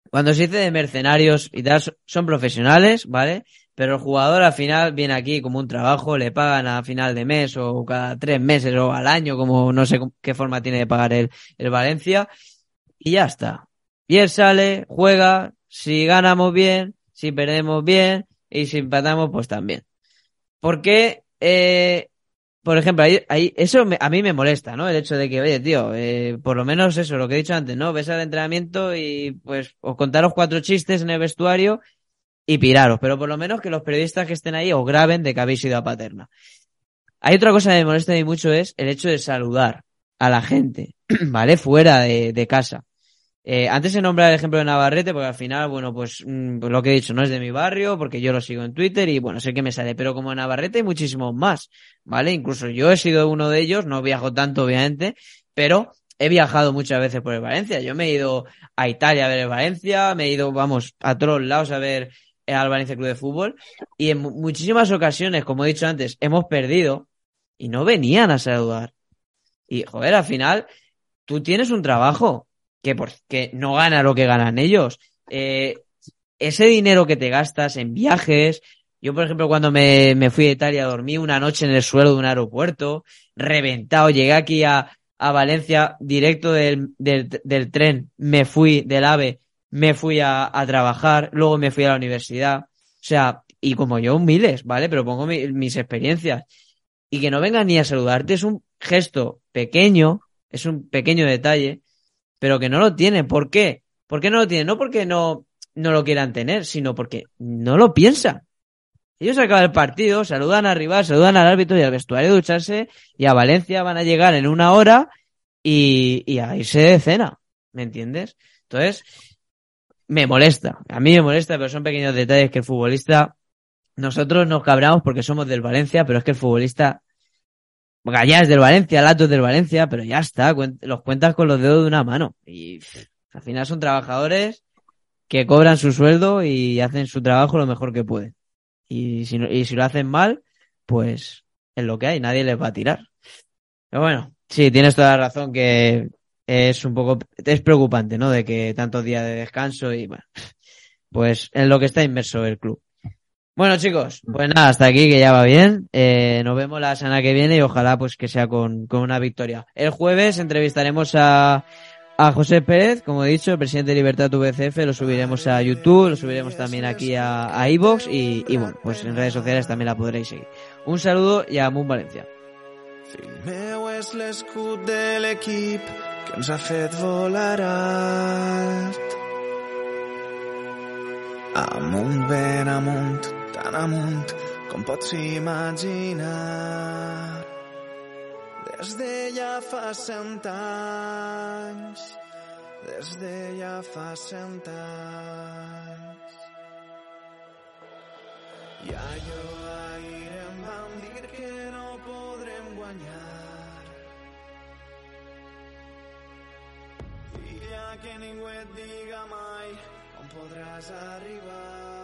cuando se dice de mercenarios y tal, son profesionales, ¿vale? Pero el jugador al final viene aquí como un trabajo, le pagan a final de mes o cada tres meses o al año, como no sé qué forma tiene de pagar el, el Valencia, y ya está. Y él sale, juega, si ganamos bien, si perdemos bien, y si empatamos, pues también. Porque, eh, por ejemplo, ahí, ahí, eso me- a mí me molesta, ¿no? El hecho de que, oye, tío, eh, por lo menos eso, lo que he dicho antes, ¿no? Ves al entrenamiento y pues os contaros cuatro chistes en el vestuario y piraros, pero por lo menos que los periodistas que estén ahí os graben de que habéis ido a Paterna. Hay otra cosa que me molesta a mí mucho es el hecho de saludar a la gente, ¿vale? Fuera de, de casa. Eh, antes he nombrado el ejemplo de Navarrete, porque al final, bueno, pues, mm, pues lo que he dicho no es de mi barrio, porque yo lo sigo en Twitter y bueno, sé que me sale, pero como Navarrete hay muchísimos más, ¿vale? Incluso yo he sido uno de ellos, no viajo tanto, obviamente, pero he viajado muchas veces por el Valencia. Yo me he ido a Italia a ver el Valencia, me he ido, vamos, a todos lados a ver al Valencia Club de Fútbol y en muchísimas ocasiones, como he dicho antes, hemos perdido y no venían a saludar. Y, joder, al final, tú tienes un trabajo que, por, que no gana lo que ganan ellos. Eh, ese dinero que te gastas en viajes, yo, por ejemplo, cuando me, me, fui a Italia, dormí una noche en el suelo de un aeropuerto, reventado, llegué aquí a, a Valencia directo del, del, tren, me fui del AVE, me fui a, a, trabajar, luego me fui a la universidad. O sea, y como yo, miles, ¿vale? Pero pongo mi, mis experiencias. Y que no vengan ni a saludarte es un gesto pequeño, es un pequeño detalle, pero que no lo tiene. ¿Por qué? ¿Por qué no lo tiene? No porque no, no lo quieran tener, sino porque no lo piensan. Ellos acaban el partido, saludan al rival, saludan al árbitro y al vestuario de ducharse y a Valencia van a llegar en una hora y, y a irse de cena. ¿Me entiendes? Entonces, me molesta. A mí me molesta, pero son pequeños detalles que el futbolista, nosotros nos cabramos porque somos del Valencia, pero es que el futbolista es del Valencia, Lato es del Valencia, pero ya está, los cuentas con los dedos de una mano. Y al final son trabajadores que cobran su sueldo y hacen su trabajo lo mejor que pueden. Y si, y si lo hacen mal, pues es lo que hay, nadie les va a tirar. Pero bueno, sí, tienes toda la razón que es un poco, es preocupante, ¿no? De que tantos días de descanso y bueno, pues en lo que está inmerso el club. Bueno, chicos, pues nada, hasta aquí que ya va bien. Eh, nos vemos la semana que viene y ojalá pues que sea con, con una victoria. El jueves entrevistaremos a, a José Pérez, como he dicho, el presidente de Libertad VCF, lo subiremos a YouTube, lo subiremos también aquí a, a iVoox y, y bueno, pues en redes sociales también la podréis seguir. Un saludo y a Moon Valencia. Tan amunt com pots imaginar. Des de ja fa cent anys, des de ja fa cent anys. I allò ahir em van dir que no podrem guanyar. I que ningú et diga mai on podràs arribar.